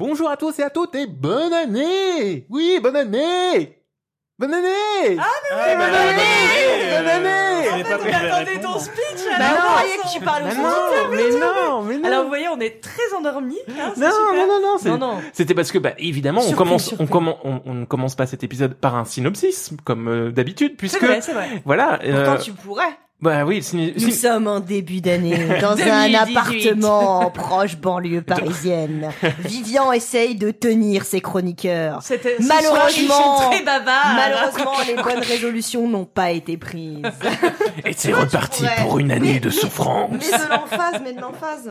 Bonjour à tous et à toutes et bonne année Oui, bonne année Bonne année Ah, mais bonne année Bonne année En fait, on attendait ton speech Bah alors non, on croyais s'en- que tu parlais Mais aux non, mais non, mais non Alors vous voyez, on est très endormis. Hein, c'est non, super. non, non, non, c'est- Non, non. C'était parce que, bah, évidemment, on commence, on commence, on, on ne commence pas cet épisode par un synopsis, comme euh, d'habitude, C'est puisque, vrai, c'est vrai. voilà, euh, Pourtant, tu pourrais. Bah oui, Nous sommes en début d'année, dans 2018. un appartement proche banlieue parisienne. Vivian essaye de tenir ses chroniqueurs. Malheureusement- soir, ils sont très bavards. Malheureusement, les bonnes résolutions n'ont pas été prises. et c'est reparti pourrais. pour une année Mais- de souffrance. Mais de l'emphase, mais de l'emphase.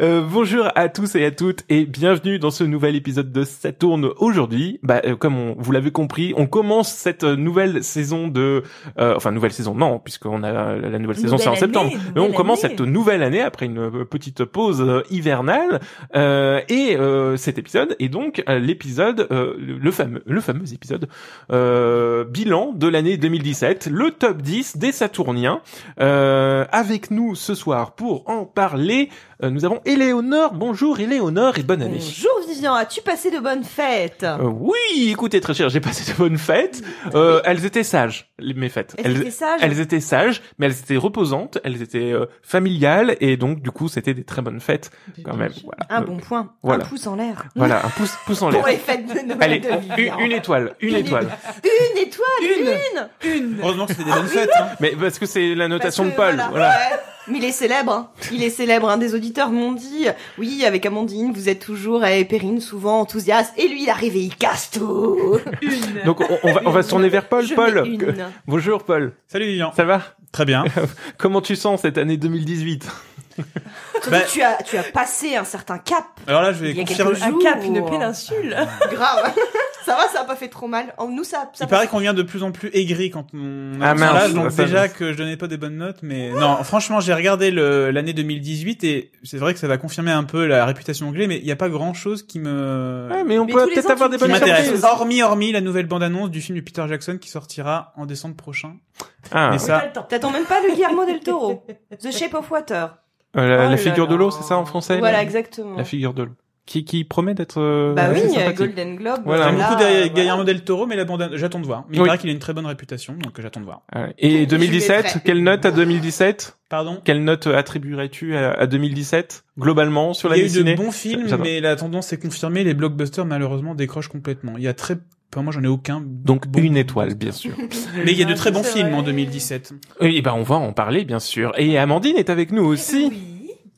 Euh, bonjour à tous et à toutes et bienvenue dans ce nouvel épisode de Ça tourne aujourd'hui. Bah, euh, comme on, vous l'avez compris, on commence cette nouvelle saison de, euh, enfin nouvelle saison non, puisqu'on a la, la nouvelle saison c'est en septembre. Mais on commence année. cette nouvelle année après une euh, petite pause euh, hivernale euh, et euh, cet épisode est donc l'épisode, euh, le fameux, le fameux épisode euh, bilan de l'année 2017, le top 10 des Saturniens. Euh, avec nous ce soir pour en parler, euh, nous avons Éléonore. Bonjour Éléonore et bonne année. Bonjour Vivian, as-tu passé de bonnes fêtes Euh, oui, écoutez très cher, j'ai passé de bonnes fêtes. Euh, elles étaient sages, les- mes fêtes. Elles étaient sages elles étaient sages, mais elles étaient reposantes, elles étaient euh, familiales et donc du coup c'était des très bonnes fêtes quand même. Voilà. Un Euh, bon point, voilà. un pouce en l'air. Voilà, un pouce, pouce en l'air. Pour les fêtes de Noël Allez, de une, Vivian. une étoile, une Une étoile. Une étoile, une, Une. Heureusement que c'était des bonnes fêtes. Hein. Mais parce que c'est la notation de Paul. voilà. Voilà. Ouais. Mais il est célèbre, hein. il est célèbre. Un des auditeurs m'ont dit, oui, avec Amandine, vous êtes toujours et Perrine souvent enthousiaste. Et lui, il arrive et il casse tout. Une. Donc on, on va, on va se tourner vers Paul. Je Paul, que- bonjour Paul. Salut Vivian. Ça va? Très bien. Comment tu sens cette année 2018 Surtout Bah- que tu as, tu as passé un certain cap. Alors là, je vais Il y a confirmer. Un cap, une péninsule. Grave. ça va, ça a pas fait trop mal. Oh, nous, ça, ça Il paraît qu'on vient de plus en plus aigri quand on Ah, annonce mince, l'âge, donc déjà que je donnais pas des bonnes notes, mais non, franchement, j'ai regardé l'année 2018 et c'est vrai que ça va confirmer un peu la réputation anglais, mais il y a pas grand chose qui me Ouais, mais on Mais peut peut-être avoir des bonnes surprises. Hormis, hormis la nouvelle bande-annonce du film de Peter Jackson qui sortira en décembre prochain. Ah, mais ça. T'attends même pas le Guillermo del Toro. The Shape of Water. euh, la, Oh la là figure de l'eau, c'est ça en français Voilà, la, exactement. la figure de l'eau. Qui, qui promet d'être euh, Bah oui. Golden Globe. Voilà. j'aime beaucoup derrière euh, Guillermo del Toro, mais la bande j'attends de voir. Mais il Oui. paraît qu'il a une très bonne réputation, donc j'attends de voir. Ah. Et Je 2017, vais prêt. quelle note à 2017 Pardon? Quelle note attribuerais-tu à, à 2017 globalement sur la Il y a eu de dessinée? bons films, mais la tendance est confirmée. Les blockbusters, malheureusement, décrochent complètement. Il y a très, enfin, moi, j'en ai aucun. Donc bon une étoile, bien sûr. Mais il y a de Ah, très bons films vrai. en 2017. Et ben on va en parler, bien sûr. Et Amandine est avec nous aussi. Oui.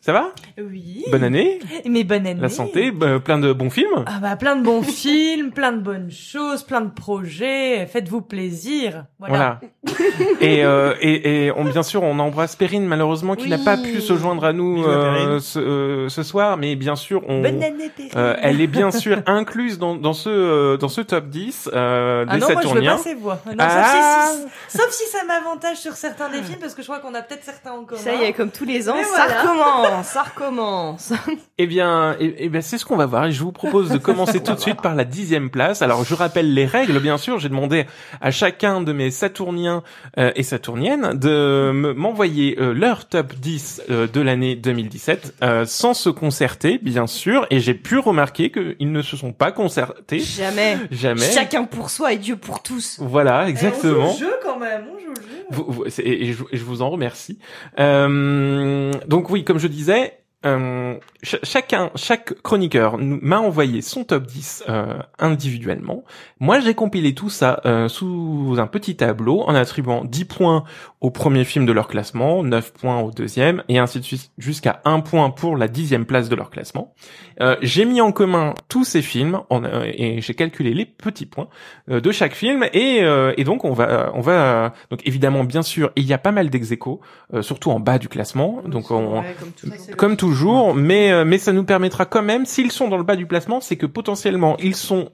Ça va? Oui. Bonne année, Mais bonne année. la santé, bah, plein de bons films. Ah bah plein de bons films, plein de bonnes choses, plein de projets. Faites-vous plaisir. Voilà. Voilà. et, euh, et, et on, bien sûr, on embrasse Perrine, malheureusement, qui n'a pas pu se joindre à nous euh, ce, euh, ce soir, mais bien sûr, on, Bonne année, Perrine. euh, elle est bien sûr incluse dans, dans ce euh, dans ce top 10 euh, des Ah non, moi je veux pas ces voix. Non, Ah. sauf, si, si- sauf si ça m'avantage sur certains des films, parce que je crois qu'on a peut-être certains en commun. Ça y est, comme tous les ans, Mais ça voilà. recommence, ça recommence. Eh bien, eh, eh bien, c'est ce qu'on va voir. Et je vous propose de commencer tout de suite par la dixième place. Alors, je rappelle les règles, bien sûr. J'ai demandé à chacun de mes Saturniens euh, et Saturniennes de me- m'envoyer euh, leur top 10 euh, de l'année 2017, euh, sans se concerter, bien sûr. Et j'ai pu remarquer qu'ils ne se sont pas concertés. Jamais. Jamais. Chacun pour soi et Dieu pour tous. Voilà, Eh, exactement. On joue le jeu quand même, on joue le jeu. Vous- vous- c'est- et, je, et je vous en remercie. Euh, donc oui, comme je disais, disait euh, ch- chacun, chaque chroniqueur m'a envoyé son top 10 euh, individuellement. Moi, j'ai compilé tout ça euh, sous un petit tableau en attribuant 10 points au premier film de leur classement, 9 points au deuxième, et ainsi de suite jusqu'à 1 point pour la dixième place de leur classement. Euh, j'ai mis en commun tous ces films en- euh, et j'ai calculé les petits points de chaque film et, euh, et donc on va on va donc évidemment bien sûr il y a pas mal d'ex aequo, euh, surtout en bas du classement donc on, Ouais, comme comme toujours mais euh, mais ça nous permettra quand même s'ils sont dans le bas du classement c'est que potentiellement ils sont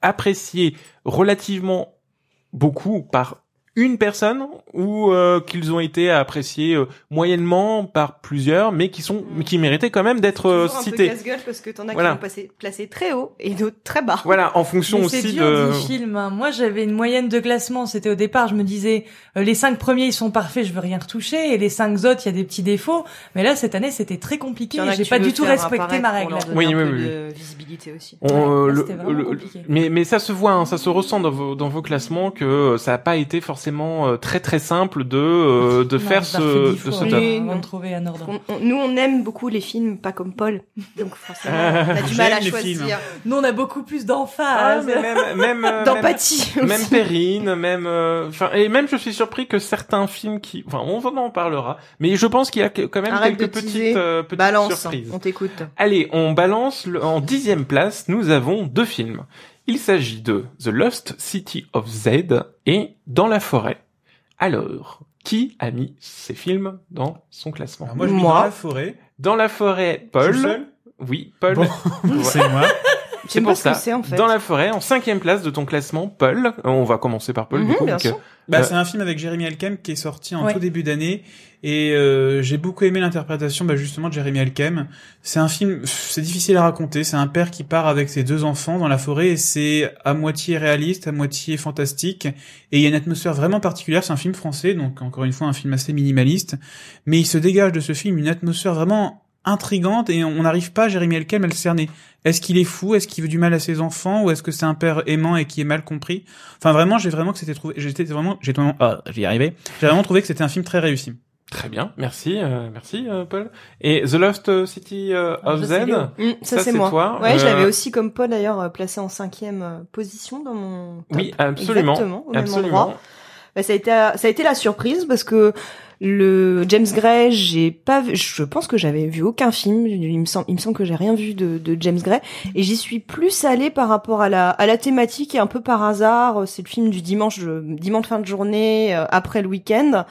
appréciés relativement beaucoup par une personne ou euh, qu'ils ont été appréciés euh, moyennement par plusieurs, mais qui sont mais qui méritaient quand même d'être euh, Toujours un peu cités. parce que t'en as Voilà. qui vont passer, placés très haut et d'autres très bas. Voilà, en fonction Mais c'est aussi dur, de. dit film. hein. Moi, j'avais une moyenne de classement. C'était au départ, je me disais, euh, les cinq premiers, ils sont parfaits, je veux rien retoucher. Et les cinq autres, il y a des petits défauts. Mais là, cette année, c'était très compliqué. Que J'ai pas du tout respecté ma règle. Oui, oui, oui. de visibilité aussi. On, Ouais, euh, là, le- le- compliqué. mais mais ça se voit, hein, ça se ressent dans vos dans vos classements que euh, ça n'a pas été forcément euh, très très simple de euh, de Non, faire ce de ce Oui, non. de trouver un ordre. On- on- nous, on aime beaucoup les films, pas comme Paul. Donc forcément, on a du mal à choisir. Nous, on a beaucoup plus Ah, d'emphase. mais même même euh, D'empathie. même, même. Perrine, même euh, enfin et même je suis surpris que certains films qui enfin on en parlera, mais je pense qu'il y a quand même Arrête quelques petites euh, petites Balance, surprises. on t'écoute. Allez, on balance le- en dixième place. Nous avons deux films. Il s'agit de The Lost City of Z et Dans la forêt. Alors, qui a mis ces films dans son classement Alors moi, je vis Moi. dans la forêt. Dans la forêt, Je Paul. suis seul Oui, Paul. Bon, Ouais. c'est moi. C'est pour ce ça. c'est en fait. Dans la forêt, en cinquième place de ton classement, Paul. Euh, On va commencer par Paul. du Mhm, coup, bien donc, sûr. Bah, Euh, c'est un film avec Jeremy Alkem qui est sorti en Ouais. tout début d'année et euh, j'ai beaucoup aimé l'interprétation bah, justement de Jeremy Alkem. C'est un film, c'est difficile à raconter. C'est un père qui part avec ses deux enfants dans la forêt et c'est à moitié réaliste, à moitié fantastique et il y a une atmosphère vraiment particulière. C'est un film français, donc encore une fois un film assez minimaliste, mais il se dégage de ce film une atmosphère vraiment intrigante et on n'arrive pas, Jérémy Elkem, à le cerner. Est-ce qu'il est fou? Est-ce qu'il veut du mal à ses enfants? Ou est-ce que c'est un père aimant et qui est mal compris? Enfin, vraiment, j'ai vraiment que c'était trouvé. J'étais vraiment, j'ai vraiment, ah, j'y ai arrivé. J'ai vraiment trouvé que c'était un film très réussi. Très bien, merci, euh, merci euh, Paul. Et The Lost City euh, of ça, Z. c'est Léo. Mm, ça, Ça, c'est moi. toi. Ouais, je Euh, l'avais aussi comme Paul d'ailleurs euh, placé en cinquième euh, position dans mon. top. Oui, absolument, Exactement, au même absolument. endroit. Bah, ça a été ça a été la surprise parce que le James Gray, j'ai pas je pense que j'avais vu aucun film, il me semble que j'ai rien vu de, James Gray. Et j'y suis plus allée par rapport à la à la thématique et un peu par hasard, c'est le film du dimanche dimanche fin de journée euh, après le week-end.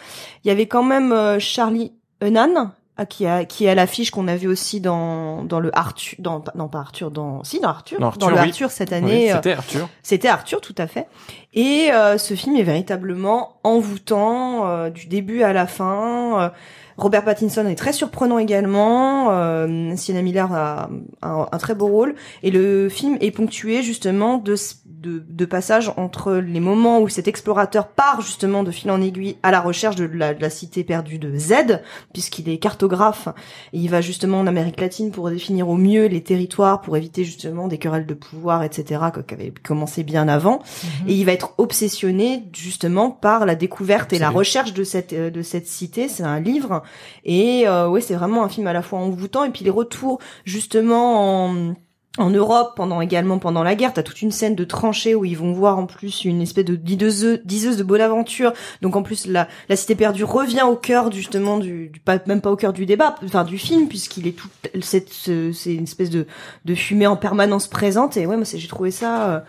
Il y avait quand même euh, Charlie Hunnam ah, qui a qui est à l'affiche qu'on a vu aussi dans dans le Arthur dans non pas Arthur dans si dans Arthur Dans Arthur, le oui. Arthur cette année euh, C'était Arthur. c'était Arthur, tout à fait. Et euh, ce film est véritablement envoûtant euh, du début à la fin. Robert Pattinson est très surprenant également. Euh, Sienna Miller a un, un très beau rôle. Et le film est ponctué justement de, de, de passages entre les moments où cet explorateur part justement de fil en aiguille à la recherche de la, de la cité perdue de Z, puisqu'il est cartographe. Et il va justement en Amérique latine pour définir au mieux les territoires, pour éviter justement des querelles de pouvoir, etc., qui avaient commencé bien avant. Mhm. Et il va être obsessionné justement par la découverte et la recherche de cette euh, de cette cité. C'est un livre et euh, ouais, c'est vraiment un film à la fois envoûtant et puis les retours justement en Europe, pendant également pendant la guerre, t'as toute une scène de tranchée où ils vont voir en plus une espèce de diseuse, diseuse de Bonaventure. Donc en plus la, la cité perdue revient au cœur justement du, même pas au cœur du débat, enfin du film puisqu'il est tout c'est une espèce de fumée en permanence présente et ouais moi j'ai trouvé ça euh,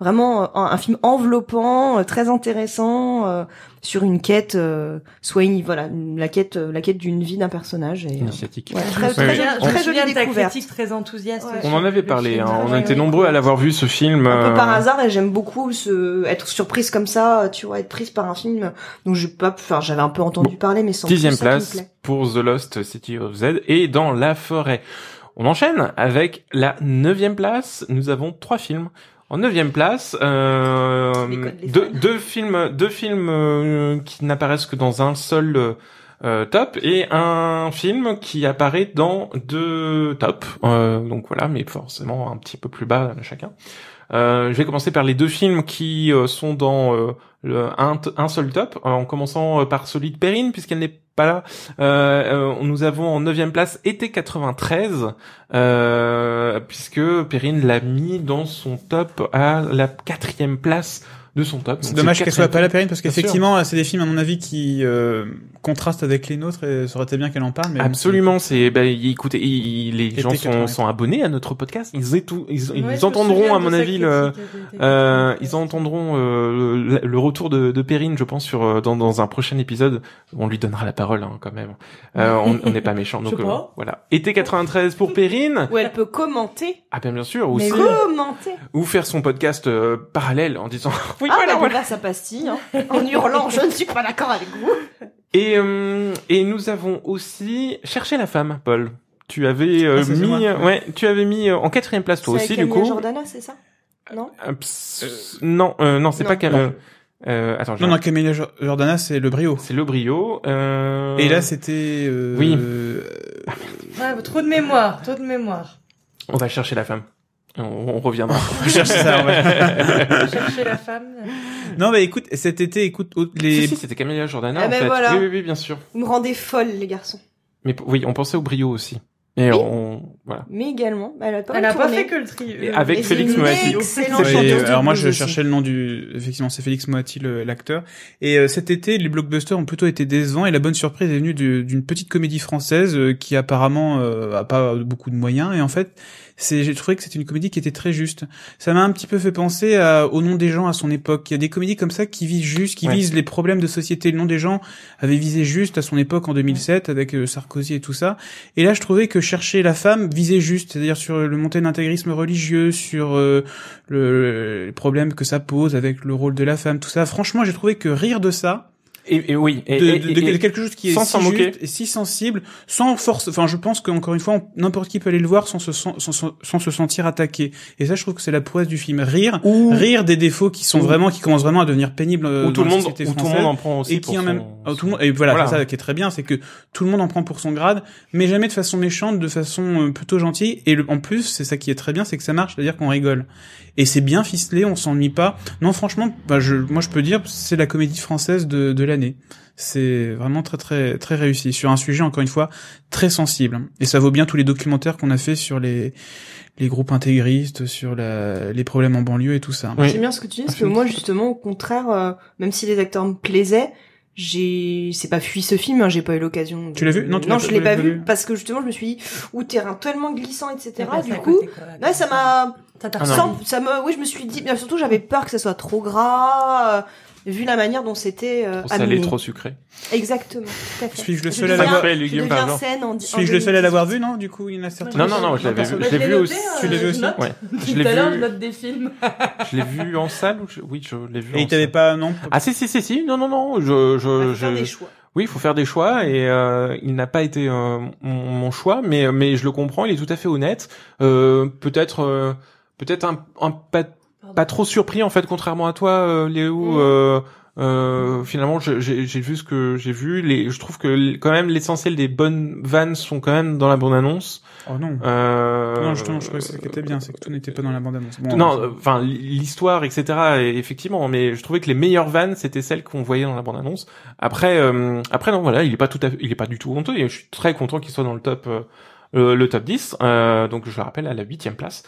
vraiment euh, un, un film enveloppant, euh, très intéressant euh, sur une quête, euh, soit une, voilà la quête, euh, la quête d'une vie d'un personnage. Et, euh, Initiatique. ouais, Je très, très, On- très je jolie découverte. critique très enthousiaste. Ouais. On en avait parlé, film. hein, on Ouais, était ouais. nombreux à l'avoir vu ce film. Un peu par hasard et j'aime beaucoup ce, être surprise comme ça, tu vois, être prise par un film dont j'ai pas, enfin j'avais un peu entendu parler mais sans Dixième place pour The Lost City of Z et dans la forêt. On enchaîne avec la neuvième place. Nous avons trois films. En neuvième place, euh, deux, films, deux films euh, qui n'apparaissent que dans un seul euh, euh, top et un film qui apparaît dans deux tops. Euh, donc voilà, mais forcément un petit peu plus bas chacun. Euh, je vais commencer par les deux films qui euh, sont dans euh, un, seul top, en commençant par celui de Perrine, puisqu'elle n'est pas là. Nous avons en neuvième place été 93, euh, puisque Perrine l'a mis dans son top à la quatrième place de son top. C'est dommage le qu'elle soit pas là, Perrine, parce qu'effectivement, c'est des films, à mon avis, qui euh, contrastent avec les nôtres, et ça aurait été bien qu'elle en parle. Mais bon, Absolument, c'est ben écoutez, les gens sont, 80. sont abonnés à notre podcast, ils, étou- ils, ils Ouais, entendront à mon avis le, Euh, ils entendront euh, le, le retour de, de Perrine, je pense, sur euh, dans, dans un prochain épisode. On lui donnera la parole hein, quand même. Euh, on on n'est pas méchant, Je donc euh, pas. voilà. Été 93 pour Perrine. Où elle peut commenter, Ah bien bien sûr, mais aussi. commenter. Ou faire son podcast euh, parallèle en disant Oui, ah, voilà, bah, voilà. sa pastille, hein, en hurlant, je ne suis pas d'accord avec vous. Et, euh, et nous avons aussi cherché la femme, Paul. Tu avais euh, Ah, mis, moi. ouais, tu avais mis euh, en quatrième place toi aussi, avec du coup. Jordana, c'est ça? Non? Euh, non, euh, non, c'est pas Cam. Euh, euh, attends, Non, non, Camilla Jo- Jordana, c'est le brio. c'est le brio. Euh... Et là, c'était... Euh, Oui. euh, Ouais, trop de mémoire, trop de mémoire. on va chercher la femme. On, on reviendra. on cherche ça, ouais. Chercher la femme. non, mais écoute, cet été, écoute, les... Si, si, c'était Camilla Jordana, Ah en ben fait. voilà. Oui, oui, oui, bien sûr. Vous me rendez folle, les garçons. Mais oui, on pensait au brio aussi. Et Oui. on, voilà. Mais également, bah, elle a pas Elle mal a pas tourné. fait que le tri. Et avec Et Félix Moati. de alors moi, je aussi. cherchais le nom du... Effectivement, c'est Félix Moati, l'acteur. Et euh, cet été, les blockbusters ont plutôt été décevants. Et la bonne surprise est venue du- d'une petite comédie française euh, qui apparemment euh, a pas beaucoup de moyens. Et en fait, c'est, j'ai trouvé que c'était une comédie qui était très juste. Ça m'a un petit peu fait penser à, au nom des gens à son époque. Il y a des comédies comme ça qui visent juste, qui Ouais. visent les problèmes de société. Le nom des gens avait visé juste à son époque en 2007 avec euh, Sarkozy et tout ça. Et là, je trouvais que chercher la femme visait juste, c'est-à-dire sur le montée d'intégrisme religieux, sur euh, le, les problèmes que ça pose avec le rôle de la femme, tout ça. Franchement, j'ai trouvé que rire de ça, Et, et oui. Et, de, de- de quelque chose qui est sans si s'en moquer. juste et si sensible, sans force. Enfin, je pense qu'encore une fois, n'importe qui peut aller le voir sans se, sans, sans- sans se sentir attaqué. Et ça, je trouve que c'est la prouesse du film. Rire, Ou- rire des défauts qui sont vraiment, qui commencent vraiment à devenir pénibles euh, où tout le la monde, où tout le monde en prend aussi et qui pour en même son- tout le monde et voilà, Voilà. c'est ça qui est très bien c'est que tout le monde en prend pour son grade mais jamais de façon méchante de façon euh, plutôt gentille et le- en plus c'est ça qui est très bien c'est que ça marche c'est à dire qu'on rigole et c'est bien ficelé on s'ennuie pas non franchement bah, je moi je peux dire c'est la comédie française de, de l'année c'est vraiment très très très réussi sur un sujet encore une fois très sensible et ça vaut bien tous les documentaires qu'on a fait sur les les groupes intégristes sur la, les problèmes en banlieue et tout ça Oui. J'aime bien ce que tu dis, parce que moi, justement, au contraire, euh, même si les acteurs me plaisaient, j'ai, c'est pas fui ce film, hein, j'ai pas eu l'occasion. de- Tu l'as vu? Non, tu l'as non, je l'ai pas vu, vu. parce que justement, je me suis dit, ou terrain tellement glissant, etc. Passé Du coup, ouais, ça m'a, Ça Ah me, oui, je me suis dit, bien surtout, j'avais peur que ça soit trop gras, euh, vu la manière dont c'était euh, Trop salé, trop sucré. Exactement, tout à fait. Suis-je le Je seul à l'avoir en, suis-je le seul à l'avoir vu non du coup il y en a certains Non, non, non, je l'avais vu. Je l'ai vu aussi. Tu l'as vu aussi Ouais. Je Tout l'ai à l'heure, vu. je note des films. Je l'ai vu en salle. Oui, je l'ai vu. Et en il t'avait salle. pas, non Ah si si si si non non non je je, Faut faire je... des choix. oui il faut faire des choix et euh, il n'a pas été euh, mon, mon choix mais mais je le comprends il est tout à fait honnête euh, peut-être euh, peut-être un, un pas pas trop surpris en fait contrairement à toi euh, Léo Mm. euh, euh, finalement j'ai vu ce que j'ai vu les je trouve que quand même l'essentiel des bonnes vannes sont quand même dans la bande annonce Oh non. euh, Non, justement, je crois que c'était bien, c'est que tout n'était pas dans la bande-annonce. Bon, non, enfin l'histoire, etc. et- Effectivement, mais je trouvais que les meilleures vannes c'était celles qu'on voyait dans la bande annonce. Après, euh, après non, voilà, il est pas tout, à il est pas du tout honteux. Et je suis très content qu'il soit dans le top, euh, le, top 10. Euh, donc je le rappelle à la huitième place.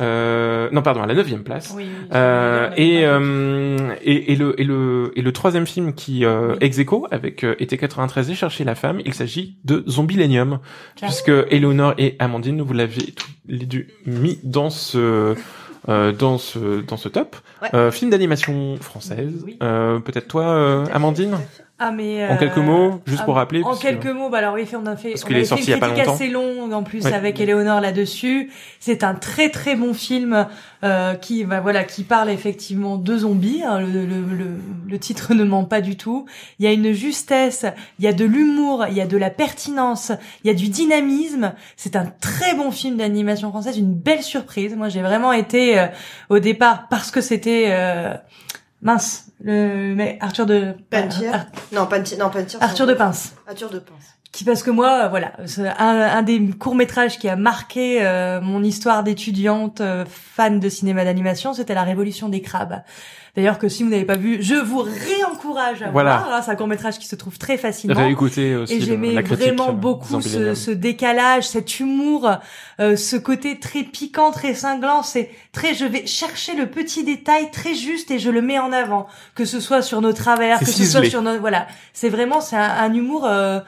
Euh, non, pardon, à la neuvième place. Oui, oui. Euh, et, euh, et, et le et le et le troisième film qui euh, ex aequo avec euh, été 93 et chercher la femme, il s'agit de Zombilenium Tiens. puisque Eleonore et Amandine vous l'avez tous les deux mis dans ce euh, dans ce dans ce top Ouais. Euh, film d'animation française. Oui. Euh, Peut-être toi, euh, Amandine. Ah mais En euh, quelques mots, juste ah, pour rappeler, En que- quelques mots, bah alors oui, on a fait, Parce on est fait une a critique assez longue en plus Ouais. avec Éléonore là-dessus. C'est un très très bon film euh, qui, bah voilà, qui parle effectivement de zombies. hein, le, le, le, le titre ne ment pas du tout. Il y a une justesse, il y a de l'humour, il y a de la pertinence, il y a du dynamisme. C'est un très bon film d'animation française, une belle surprise. Moi, j'ai vraiment été euh, au départ parce que c'était euh, mince, le mais Arthur de Pantier. Ar- Non, pas non, pas Arthur de Pince. Arthur de Pince. Qui parce que moi, euh, voilà, un, un des courts métrages qui a marqué euh, mon histoire d'étudiante euh, fan de cinéma d'animation, c'était La Révolution des crabes. D'ailleurs que si vous n'avez pas vu, je vous réencourage à Voilà. voir. c'est un court métrage qui se trouve très facilement. Réécouter aussi Et j'aimais vraiment euh, beaucoup ce, ce décalage, cet humour, euh, ce côté très piquant, très cinglant. C'est très, je vais chercher le petit détail très juste et je le mets en avant, que ce soit sur nos travers, que ce soit sur nos, voilà. C'est vraiment, c'est un, un humour euh,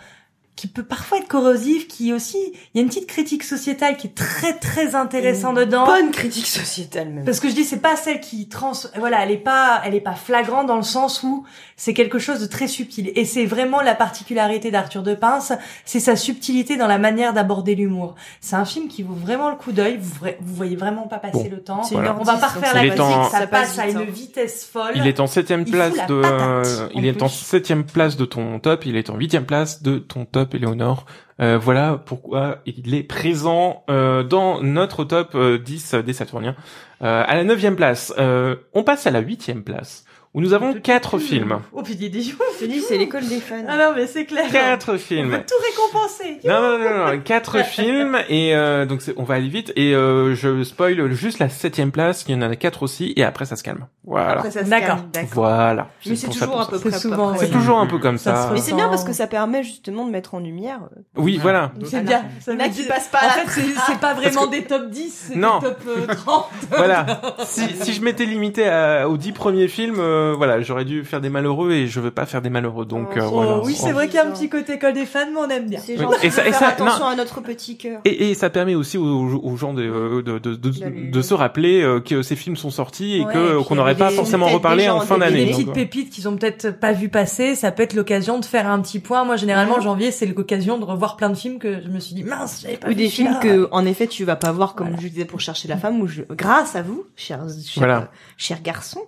qui peut parfois être corrosif, qui aussi, il y a une petite critique sociétale qui est très très intéressante dedans. Bonne critique sociétale même. Parce que je dis c'est pas celle qui trans voilà, elle est pas elle est pas flagrante dans le sens où c'est quelque chose de très subtil et c'est vraiment la particularité d'Arthur de Pince, c'est sa subtilité dans la manière d'aborder l'humour. C'est un film qui vaut vraiment le coup d'œil, vous, vous voyez vraiment pas passer Bon, le temps. Voilà. une On va pas refaire la en- musique, ça, passe à une hein. vitesse folle. Il est en septième place de, patate, il est en septième place de ton top, il est en huitième place de ton top, Éléonore. Euh, voilà pourquoi il est présent euh, dans notre top euh, 10 des Saturniens. Euh, à la neuvième place, euh, on passe à la huitième place, où nous avons quatre films. Oh putain, des jours. Je dis, c'est l'école des fans. Ah non, mais c'est clair. Quatre On films. veut tout récompenser. Non, non, non, non, quatre films et euh, donc c'est- on va aller vite et euh, je spoil juste la septième place, il y en a quatre aussi et après ça se calme. Voilà, Après, ça se D'accord. calme, d'accord. voilà. Mais c'est toujours ça. peu près. souvent. C'est ouais. toujours un peu comme Ça Mais c'est bien parce que ça permet justement de mettre en lumière. euh, Oui, voilà. C'est bien. Ça veut qui passent pas En à la fait, c'est pas vraiment des top 10, c'est des Non. top euh, 30. voilà. Si, si je m'étais limité à- aux dix premiers films, euh, voilà, j'aurais dû faire des malheureux et je veux pas faire des malheureux. Donc Oh, euh, oh, voilà. oui, c'est vrai qu'il y a un petit côté école des fans, mais on aime bien. C'est Oui. Et ça- et ça- attention non. à notre petit cœur. Et, et ça permet aussi aux, aux gens de, euh, de, de, de, de se rappeler euh, que ces films sont sortis et Ouais, que et qu'on n'aurait pas forcément reparlé en fin d'année. des petites pépites qu'ils ont peut-être pas vu passer, ça peut être l'occasion de faire un petit point. Moi, généralement, janvier, c'est l'occasion de revoir plein de films que je me suis dit, mince, j'avais pas Ou vu des films que, en effet, tu vas pas voir, comme Voilà. je disais pour chercher la femme, ou je, grâce à vous, chers, chers, Voilà. chers garçons.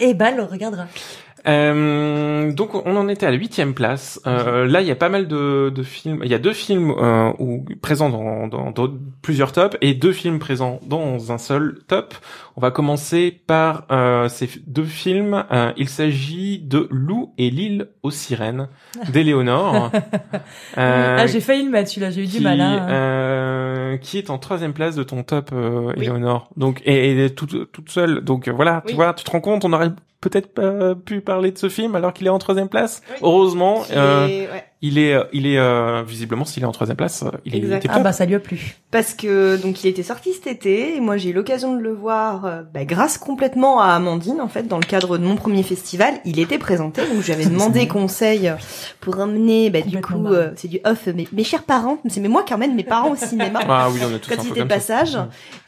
Eh ben, le regardera. Euh, donc on en était à la huitième place. Euh, là, il y a pas mal de, de films. Il y a deux films euh, où, présents dans, dans, dans plusieurs tops et deux films présents dans un seul top. On va commencer par euh, ces deux films. Euh, il s'agit de Lou et l'île aux sirènes d'Éléonore. Euh, ah, j'ai failli le mettre, celui-là, j'ai eu du mal. Hein. euh, qui est en troisième place de ton top, euh, Oui. Éléonore. Donc et, et toute, toute seule. Donc euh, voilà, tu vois, tu te rends compte, on aurait peut-être pas pu parler de ce film alors qu'il est en troisième place. Oui. Heureusement, Qui euh, est- ouais. Il est, il est euh, visiblement s'il est en troisième place, euh, il est, Exact. Ah bah, ça lui a plu. Parce que, donc, il était sorti cet été, et moi, j'ai eu l'occasion de le voir, euh, bah, grâce complètement à Amandine, en fait, dans le cadre de mon premier festival. Il était présenté, donc je lui avais demandé conseil pour emmener, bah, du coup, euh, c'est du off, mes, mes chers parents, c'est mais moi qui emmène mes parents au cinéma. Ah oui, on est tous quand un il peu était de comme ça. passage.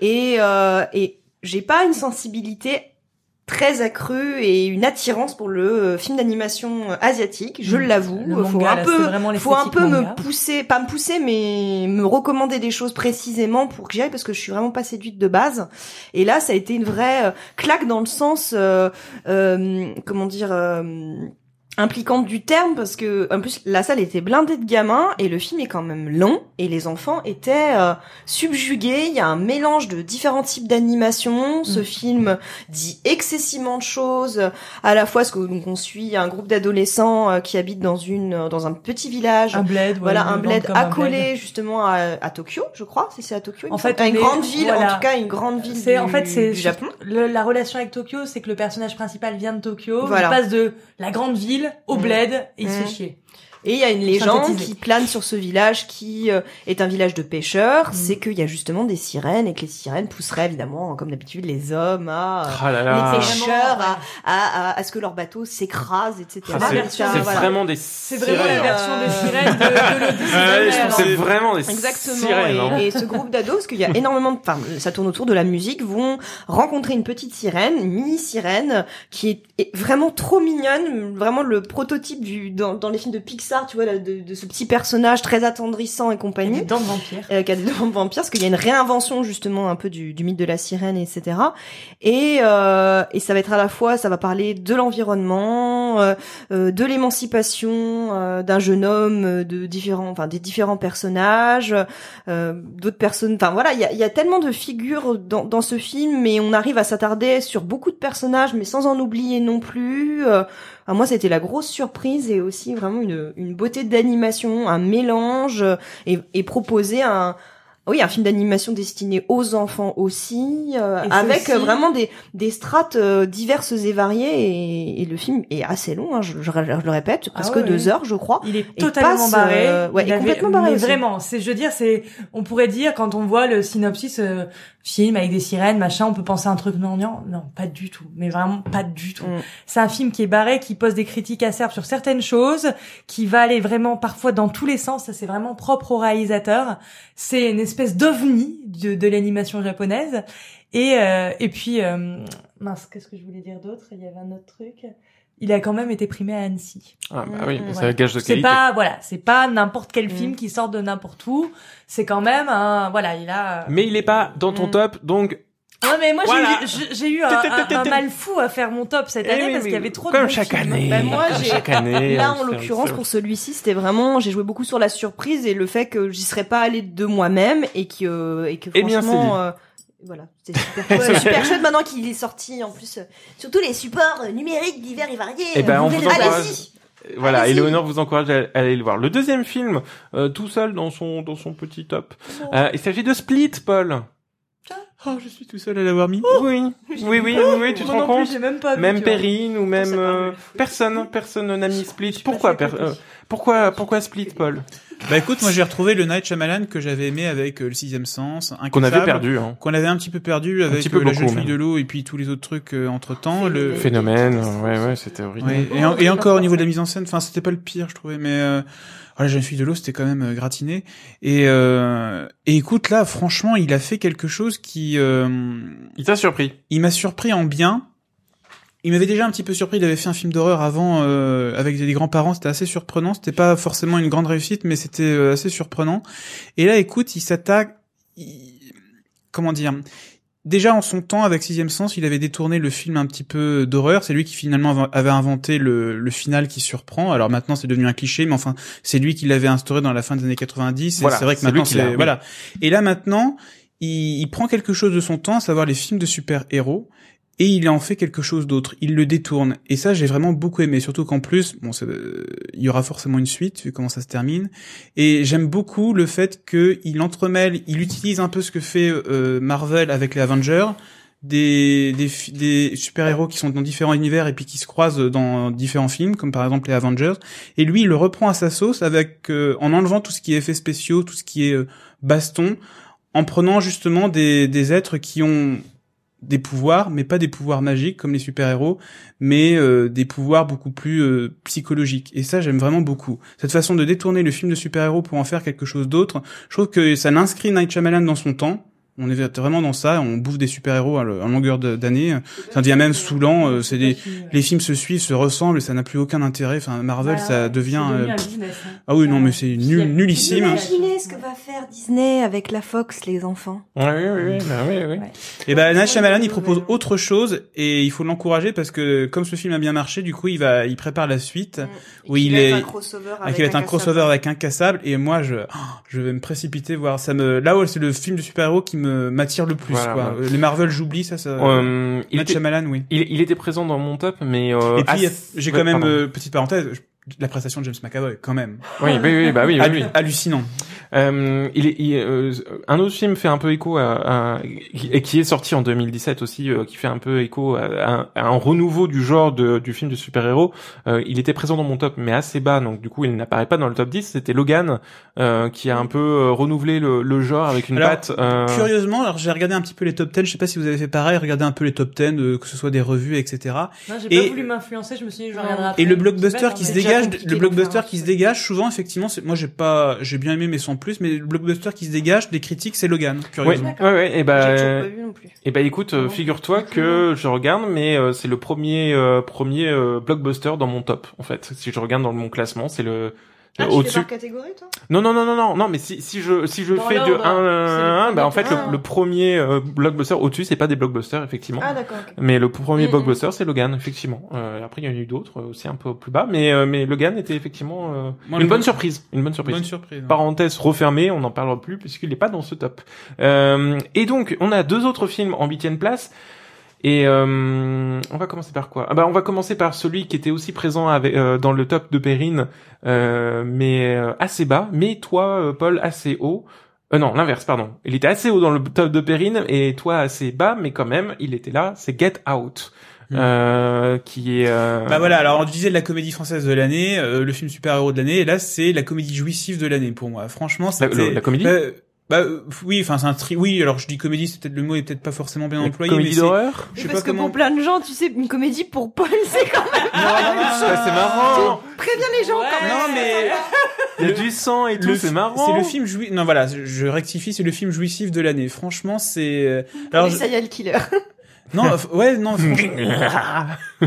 Et, euh, et j'ai pas une sensibilité très accrue et une attirance pour le euh, film d'animation euh, asiatique, je Mm. l'avoue. Faut manga, un là, peu, c'est vraiment faut un peu me pousser, pas me pousser, mais me recommander des choses précisément pour que j'y aille parce que je suis vraiment pas séduite de base. Et là, ça a été une vraie euh, claque dans le sens, euh, euh, comment dire. euh, impliquante du terme parce que en plus la salle était blindée de gamins et le film est quand même long et les enfants étaient euh, subjugués. Il y a un mélange de différents types d'animation ce Mm. film dit excessivement de choses à la fois parce que donc on suit un groupe d'adolescents euh, qui habitent dans une dans un petit village. Un bled, voilà un le bled un accolé justement à, à Tokyo je crois. C'est c'est à Tokyo En fait, une grande ville voilà. en tout cas une grande ville C'est en fait c'est du Japon. le- la relation avec Tokyo, c'est que le personnage principal vient de Tokyo, Voilà. il passe de la grande ville au bled et il se Mm. fait chier. Et il y a une légende Synthétisé. qui plane sur ce village qui euh, est un village de pêcheurs. Mm. C'est qu'il y a justement des sirènes et que les sirènes pousseraient évidemment, comme d'habitude, les hommes à, euh, Ah là là. les pêcheurs à, à, à, à ce que leur bateau s'écrase, etc. Ah, c'est version, c'est Voilà. vraiment des C'est vraiment la sirènes. version Euh, des sirènes de, de l'Odyssée Ouais, hein. c'est vraiment des Exactement. sirènes. hein. et, et ce groupe d'ados, parce qu'il y a énormément de, enfin, ça tourne autour de la musique, vont rencontrer une petite sirène, une mini sirène, qui est, est vraiment trop mignonne, vraiment le prototype du dans, dans les films de Pixar, tu vois, là, de, de ce petit personnage très attendrissant et compagnie. des dents de vampire. euh, qui a des dents de vampire, parce qu'il y a une réinvention justement un peu du, du mythe de la sirène, etc. Et, euh, et ça va être à la fois, ça va parler de l'environnement, euh, euh, de l'émancipation euh, d'un jeune homme, de différents, enfin des différents personnages, d'autres personnes. Enfin voilà, il y a, tellement de figures dans, dans ce film, mais on arrive à s'attarder sur beaucoup de personnages, mais sans en oublier non plus. Enfin, moi, c'était la grosse surprise et aussi vraiment une, beauté d'animation, un mélange et proposer un oui, un film d'animation destiné aux enfants aussi, euh, avec euh, vraiment des, des strates euh, diverses et variées. Et, et le film est assez long, hein, je, je- je le répète, Ah presque ouais, deux heures, je crois. Il est totalement passe, barré. euh, ouais, Il avait- complètement barré aussi. Vraiment, c'est, je veux dire, c'est, on pourrait dire quand on voit le synopsis euh, film avec des sirènes, machin, on peut penser à un truc non, non, non, pas du tout. Mais vraiment pas du tout. Mm. C'est un film qui est barré, qui pose des critiques acerbes sur certaines choses, qui va aller vraiment parfois dans tous les sens. Ça, c'est vraiment propre au réalisateur. C'est une espèce d'ovni de, de l'animation japonaise. Et euh, et puis euh, mince, qu'est-ce que je voulais dire d'autre? Il y avait un autre truc. Il a quand même été primé à Annecy. Ah, bah oui, Mm, c'est ouais. un gage de C'est qualité. pas voilà, c'est pas n'importe quel Mm. film qui sort de n'importe où. C'est quand même un voilà, il a. Mais il est pas dans ton Mm. top, donc Ouais, mais moi j'ai Voilà. eu- j'ai eu un, un- un mal fou à faire mon top cette Eh année oui, parce qu'il y avait trop comme de chaque films. année. Bah, moi, comme j'ai- chaque année. Là, on en l'occurrence, pour celui-ci, c'était vraiment, j'ai joué beaucoup sur la surprise et le fait que j'y serais pas allée de moi-même et que, et que Eh franchement, c'est euh, voilà, c'était super chouette, super chouette maintenant qu'il est sorti en plus euh, sur tous les supports euh, numériques divers et variés. Eh ben, Euh, on vous encourage. Allez-y. Voilà, Allez-y. Éléonore vous encourage à, à aller le voir. Le deuxième film, euh, tout seul dans son dans son petit top. Euh, il s'agit de Split, Paul. Oh, je suis tout seul à l'avoir mis. Oui, oui, oui, oui, oui, tu te rends plus, compte? j'ai même pas vu, Même. Perrine ou même euh, personne, personne n'a mis Split. Pourquoi, per- euh, pourquoi, pourquoi Split, Paul? Bah écoute, moi j'ai retrouvé le Night Shyamalan que j'avais aimé avec euh, le sixième sens, Qu'on avait perdu. Hein. qu'on avait un petit peu perdu avec petit peu euh, la beaucoup, jeune fille même. de l'eau et puis tous les autres trucs entre temps. Le... Phénomène, euh, ouais, ouais, c'était horrible. Ouais, et, en- et encore au niveau de la mise en scène, enfin c'était pas le pire je trouvais, mais euh, oh, la jeune fille de l'eau c'était quand même euh, gratiné. Et, euh, et écoute là, franchement, il a fait quelque chose qui, euh, Il t'a surpris il m'a surpris en bien. Il m'avait déjà un petit peu surpris. Il avait fait un film d'horreur avant euh, avec des grands-parents. C'était assez surprenant. C'était pas forcément une grande réussite, mais c'était euh, assez surprenant. Et là, écoute, il s'attaque. il- Comment dire Déjà en son temps, avec Sixième Sens, il avait détourné le film un petit peu d'horreur. C'est lui qui finalement av- avait inventé le, le final qui surprend. Alors maintenant, c'est devenu un cliché, mais enfin, c'est lui qui l'avait instauré dans la fin des années 90. Et Voilà, c'est vrai que maintenant, c'est oui. voilà. Et là maintenant, il, il prend quelque chose de son temps, à savoir les films de super-héros, et il en fait quelque chose d'autre. Il le détourne. Et ça, j'ai vraiment beaucoup aimé. Surtout qu'en plus, bon, il y aura forcément une suite, vu comment ça se termine. Et j'aime beaucoup le fait qu'il entremêle, il utilise un peu ce que fait euh, Marvel avec les Avengers, des, des, des super-héros qui sont dans différents univers et puis qui se croisent dans différents films, comme par exemple les Avengers. Et lui, il le reprend à sa sauce avec, euh, en enlevant tout ce qui est effets spéciaux, tout ce qui est euh, baston, en prenant justement des, des êtres qui ont des pouvoirs, mais pas des pouvoirs magiques comme les super-héros, mais euh, des pouvoirs beaucoup plus euh, psychologiques. Et ça, j'aime vraiment beaucoup. Cette façon de détourner le film de super-héros pour en faire quelque chose d'autre, je trouve que ça l'inscrit Night Shyamalan dans son temps. On est vraiment dans ça, on bouffe des super-héros à longueur d'année. Ça devient même saoulant, euh, c'est des, les films se suivent, se ressemblent, et ça n'a plus aucun intérêt. Enfin, Marvel, Voilà, ça ouais, devient... c'est devenu euh, un business, hein. Ah oui, non, mais c'est nul, nullissime. de- Imaginez ce que va faire Disney avec la Fox, les enfants. Oui, oui, oui, bah oui, oui. Ouais. Et ben Night Ouais, Shyamalan, ouais, il propose ouais. autre chose et il faut l'encourager parce que comme ce film a bien marché, du coup, il va, il prépare la suite. Oui, il est- un crossover Ah, qui va être un crossover avec Incassable et moi je oh, je vais me précipiter voir ça me là où c'est le film de super-héros qui me m'attire le plus Voilà, quoi. Euh, Les Marvel j'oublie ça ça Euh, il, Night était, Shyamalan oui. il, il était présent dans mon top, mais euh, et puis j'ai ouais, quand même pardon. euh, petite parenthèse la prestation de James McAvoy quand même Oui, oui, oui, bah oui, oui, oui. hallucinant. Euh, il est, il- euh, un autre film fait un peu écho à, à- et qui est sorti en 2017 aussi, euh, qui fait un peu écho à, à- à un renouveau du genre de, du film de super-héros. Euh, il était présent dans mon top, mais assez bas, donc du coup il n'apparaît pas dans le top 10. C'était Logan euh, qui a un peu euh, renouvelé le, le genre avec une Alors, patte. euh, Curieusement, alors j'ai regardé un petit peu les top 10, je sais pas si vous avez fait pareil, regardez un peu les top 10, euh, que ce soit des revues, etc. Non, j'ai Et- pas voulu m'influencer, je me suis dit, je regarderai après. Et le C'est blockbuster bête, qui se dégage, le blockbuster qui se dégage, souvent effectivement, c'est- moi j'ai pas, j'ai bien aimé mais sans plus, mais le blockbuster qui se dégage des critiques, c'est Logan, Ouais, curieusement. ouais, ouais, et bah, toujours pas vu non plus. et bah écoute, euh, figure-toi que je regarde, mais euh, c'est le premier euh, premier euh, blockbuster dans mon top en fait. Si je regarde dans mon classement, c'est le Ah, au-dessus. par catégorie, toi? Non, non, non, non, non, non, mais si, si je, si je Dans fais de l'ordre, 1 c'est le à 1, bah, en fait, le, le premier euh, blockbuster au-dessus, c'est pas des blockbusters, effectivement. Ah, d'accord. Mais le premier Mhm. blockbuster, c'est Logan, effectivement. Euh, après, il y en a eu d'autres, aussi un peu plus bas, mais, euh, mais Logan était effectivement euh, Moi, une bonne surprise. Une bonne surprise. Bonne surprise. hein. Parenthèse refermée, on n'en parlera plus puisqu'il n'est pas dans ce top. Euh, et donc, on a deux autres films en huitième place. Et euh, on va commencer par quoi? Ah bah, On va commencer par celui qui était aussi présent avec, euh, dans le top de Perrine, euh, mais euh, assez bas. Mais toi, euh, Paul, assez haut. Euh, non, l'inverse, pardon. Il était assez haut dans le top de Perrine et toi assez bas, mais quand même, il était là. C'est Get Out. Hmm. Euh, qui est euh, Bah voilà, alors on disait de la comédie française de l'année, euh, le film super-héros de l'année, et là c'est la comédie jouissive de l'année pour moi. Franchement, la, c'était... le- la comédie? Bah, euh, oui, enfin c'est un tri. Oui, alors je dis comédie, c'est peut-être le mot est peut-être pas forcément bien employé, mais comédie d'horreur Je sais parce pas que comment. pour plein de gens, tu sais, une comédie pour Paul, c'est quand même. Ah, c'est marrant Préviens les gens quand même. Non mais il y a du sang et tout le- c'est marrant C'est le film jouissif. Non voilà, je- rectifie, c'est le film jouissif de l'année. Franchement, c'est. euh, Alors, Alors je- ça y est, le killer. Non, f- ouais, non.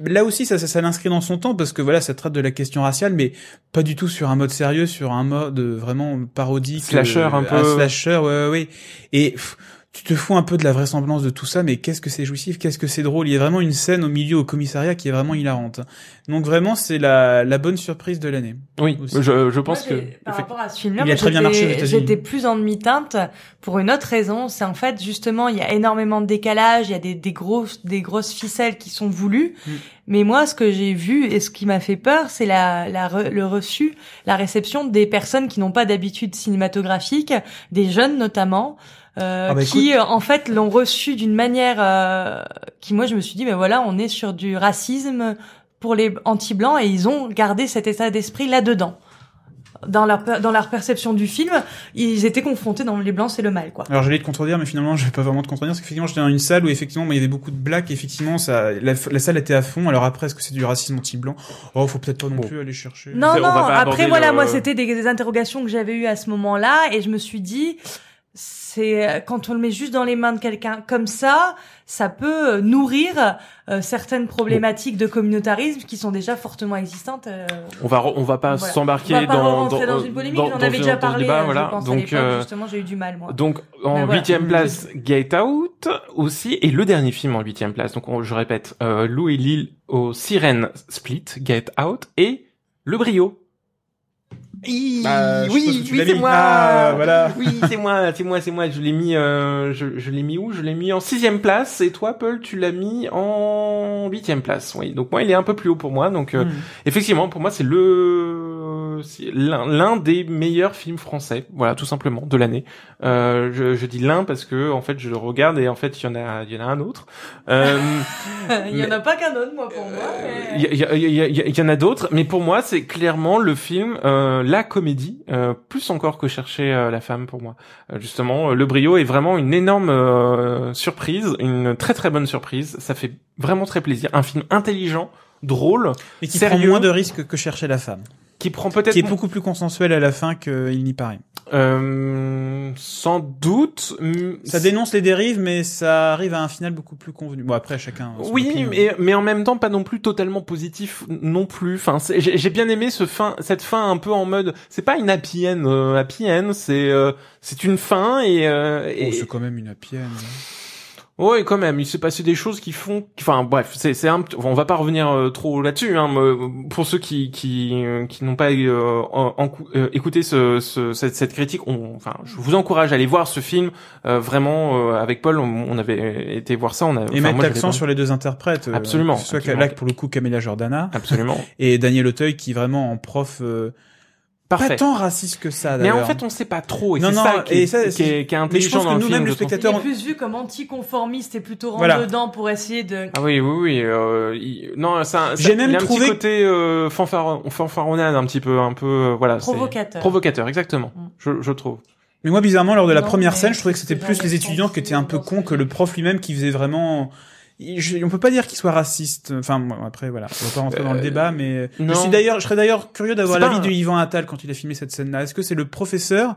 Là aussi, ça, ça, ça l'inscrit dans son temps parce que voilà, ça traite de la question raciale, mais pas du tout sur un mode sérieux, sur un mode euh, vraiment parodique, Slasher, un peu. slasher, ouais, ouais, ouais. Et pff, tu te fous un peu de la vraisemblance de tout ça, mais qu'est-ce que c'est jouissif, qu'est-ce que c'est drôle? Il y a vraiment une scène au milieu au commissariat qui est vraiment hilarante. Donc vraiment, c'est la, la bonne surprise de l'année. oui Aussi. je, je pense Moi, que par rapport à ce film-là, Il a très bien marché aux j'étais- États-Unis. J'étais plus en demi-teinte pour une autre raison. C'est en fait justement il y a énormément de décalage, il y a des, des grosses des grosses ficelles qui sont voulues. Mm. Mais moi, ce que j'ai vu et ce qui m'a fait peur, c'est la, la re- le reçu, la réception des personnes qui n'ont pas d'habitude cinématographique, des jeunes notamment. Euh, Ah bah qui euh, en fait l'ont reçu d'une manière euh, qui moi je me suis dit mais voilà on est sur du racisme pour les anti-blancs et ils ont gardé cet état d'esprit là-dedans. Dans leur, dans leur perception du film, ils étaient confrontés dans les blancs, c'est le mal, quoi. Alors j'allais te contredire, mais finalement je vais pas vraiment te contredire, parce qu'effectivement j'étais dans une salle où effectivement bah, il y avait beaucoup de blagues, et effectivement ça, la, la salle était à fond. Alors après, est-ce que c'est du racisme anti-blanc? Oh, faut peut-être pas non Bon. plus aller chercher. Non, on non, après, voilà, le- moi, c'était des, des interrogations que j'avais eues à ce moment-là, et je me suis dit, c'est, euh, quand on le met juste dans les mains de quelqu'un comme ça, ça peut euh, nourrir euh, certaines problématiques de communautarisme qui sont déjà fortement existantes. euh, on va on va pas Voilà. s'embarquer dans dans, dans, une polémique, j'en avais déjà parlé, débat, euh, voilà je pense, donc euh, justement, j'ai eu du mal, moi. Donc en voilà. huitième place, Get Out aussi, et le dernier film en huitième place. Donc on- je répète, euh, Lou et Lille au Sirène Split, Get Out et Le Brio. Bah, suppose oui, oui, c'est moi. Ah, voilà. Oui, c'est moi, c'est moi, c'est moi. Je l'ai mis, euh, je, je l'ai mis où? Je l'ai mis en sixième place. Et toi, Paul, tu l'as mis en huitième place. Oui. Donc moi, il est un peu plus haut pour moi. Donc euh, Hmm. Effectivement, pour moi, c'est le l'un l'un des meilleurs films français, voilà, tout simplement, de l'année. Euh, je, je dis l'un parce que en fait, je le regarde et en fait, il y en a il y en a un autre. Euh, Il y en a pas qu'un autre, moi, pour moi. mais- il y, en a d'autres, mais pour moi, c'est clairement le film, euh, la comédie, euh, plus encore que chercher euh, la femme pour moi. Euh, justement, euh, Le Brio est vraiment une énorme euh, surprise, une très très bonne surprise. Ça fait vraiment très plaisir. Un film intelligent, drôle, Et qui Sérieux prend moins de risques que chercher la femme. Qui prend peut-être Qui est beaucoup plus consensuel à la fin qu'il n'y paraît. Euh, sans doute. mm, Ça dénonce les dérives, mais ça arrive à un final beaucoup plus convenu. Bon, après, chacun. Oui, mais mais en même temps pas non plus totalement positif non plus. Enfin, j'ai bien aimé ce fin, cette fin un peu en mode. C'est pas une happy end, euh, happy end. C'est euh, c'est une fin et euh, et Oh, c'est quand même une happy end. Ouais quand même. Il s'est passé des choses qui font. Enfin bref, c'est c'est un. On va pas revenir euh, trop là-dessus. Hein, mais pour ceux qui qui euh, qui n'ont pas euh, en- euh, écouté ce, ce cette, cette critique, on, enfin je vous encourage à aller voir ce film. Euh, vraiment euh, avec Paul, on, on avait été voir ça. On a Et mettre l'accent sur les deux interprètes. euh, Absolument, Que ce soit absolument. là, pour le coup, Camélia Jordana Absolument. et Daniel Auteuil qui vraiment en prof, euh, pas Parfait. tant raciste que ça, Mais en fait, on sait pas trop, et Non, c'est non, ça qui et est, ça, qui est, qui est mais je intelligent pense dans que le nous-mêmes, film. le je trouve. spectateur- Il est plus vu comme anticonformiste et plutôt rentre Voilà. dedans pour essayer de. Ah oui, oui, oui. Euh, il- Non, ça, ça J'ai même il y a un trouvé- petit côté euh, fanfare, fanfaronnade, un petit peu, un peu, euh, voilà. Provocateur. Provocateur, exactement. Mm. Je, je trouve. Mais moi, bizarrement, lors de la Non, première scène, je trouvais que c'était plus les étudiants qui étaient un peu cons que le prof lui-même qui faisait vraiment... Je- on peut pas dire qu'il soit raciste. Enfin, bon, après, voilà. On va pas rentrer dans le Euh, débat, mais non. je suis d'ailleurs, je serais d'ailleurs curieux d'avoir l'avis un- de Yvan Attal quand il a filmé cette scène-là. Est-ce que c'est le professeur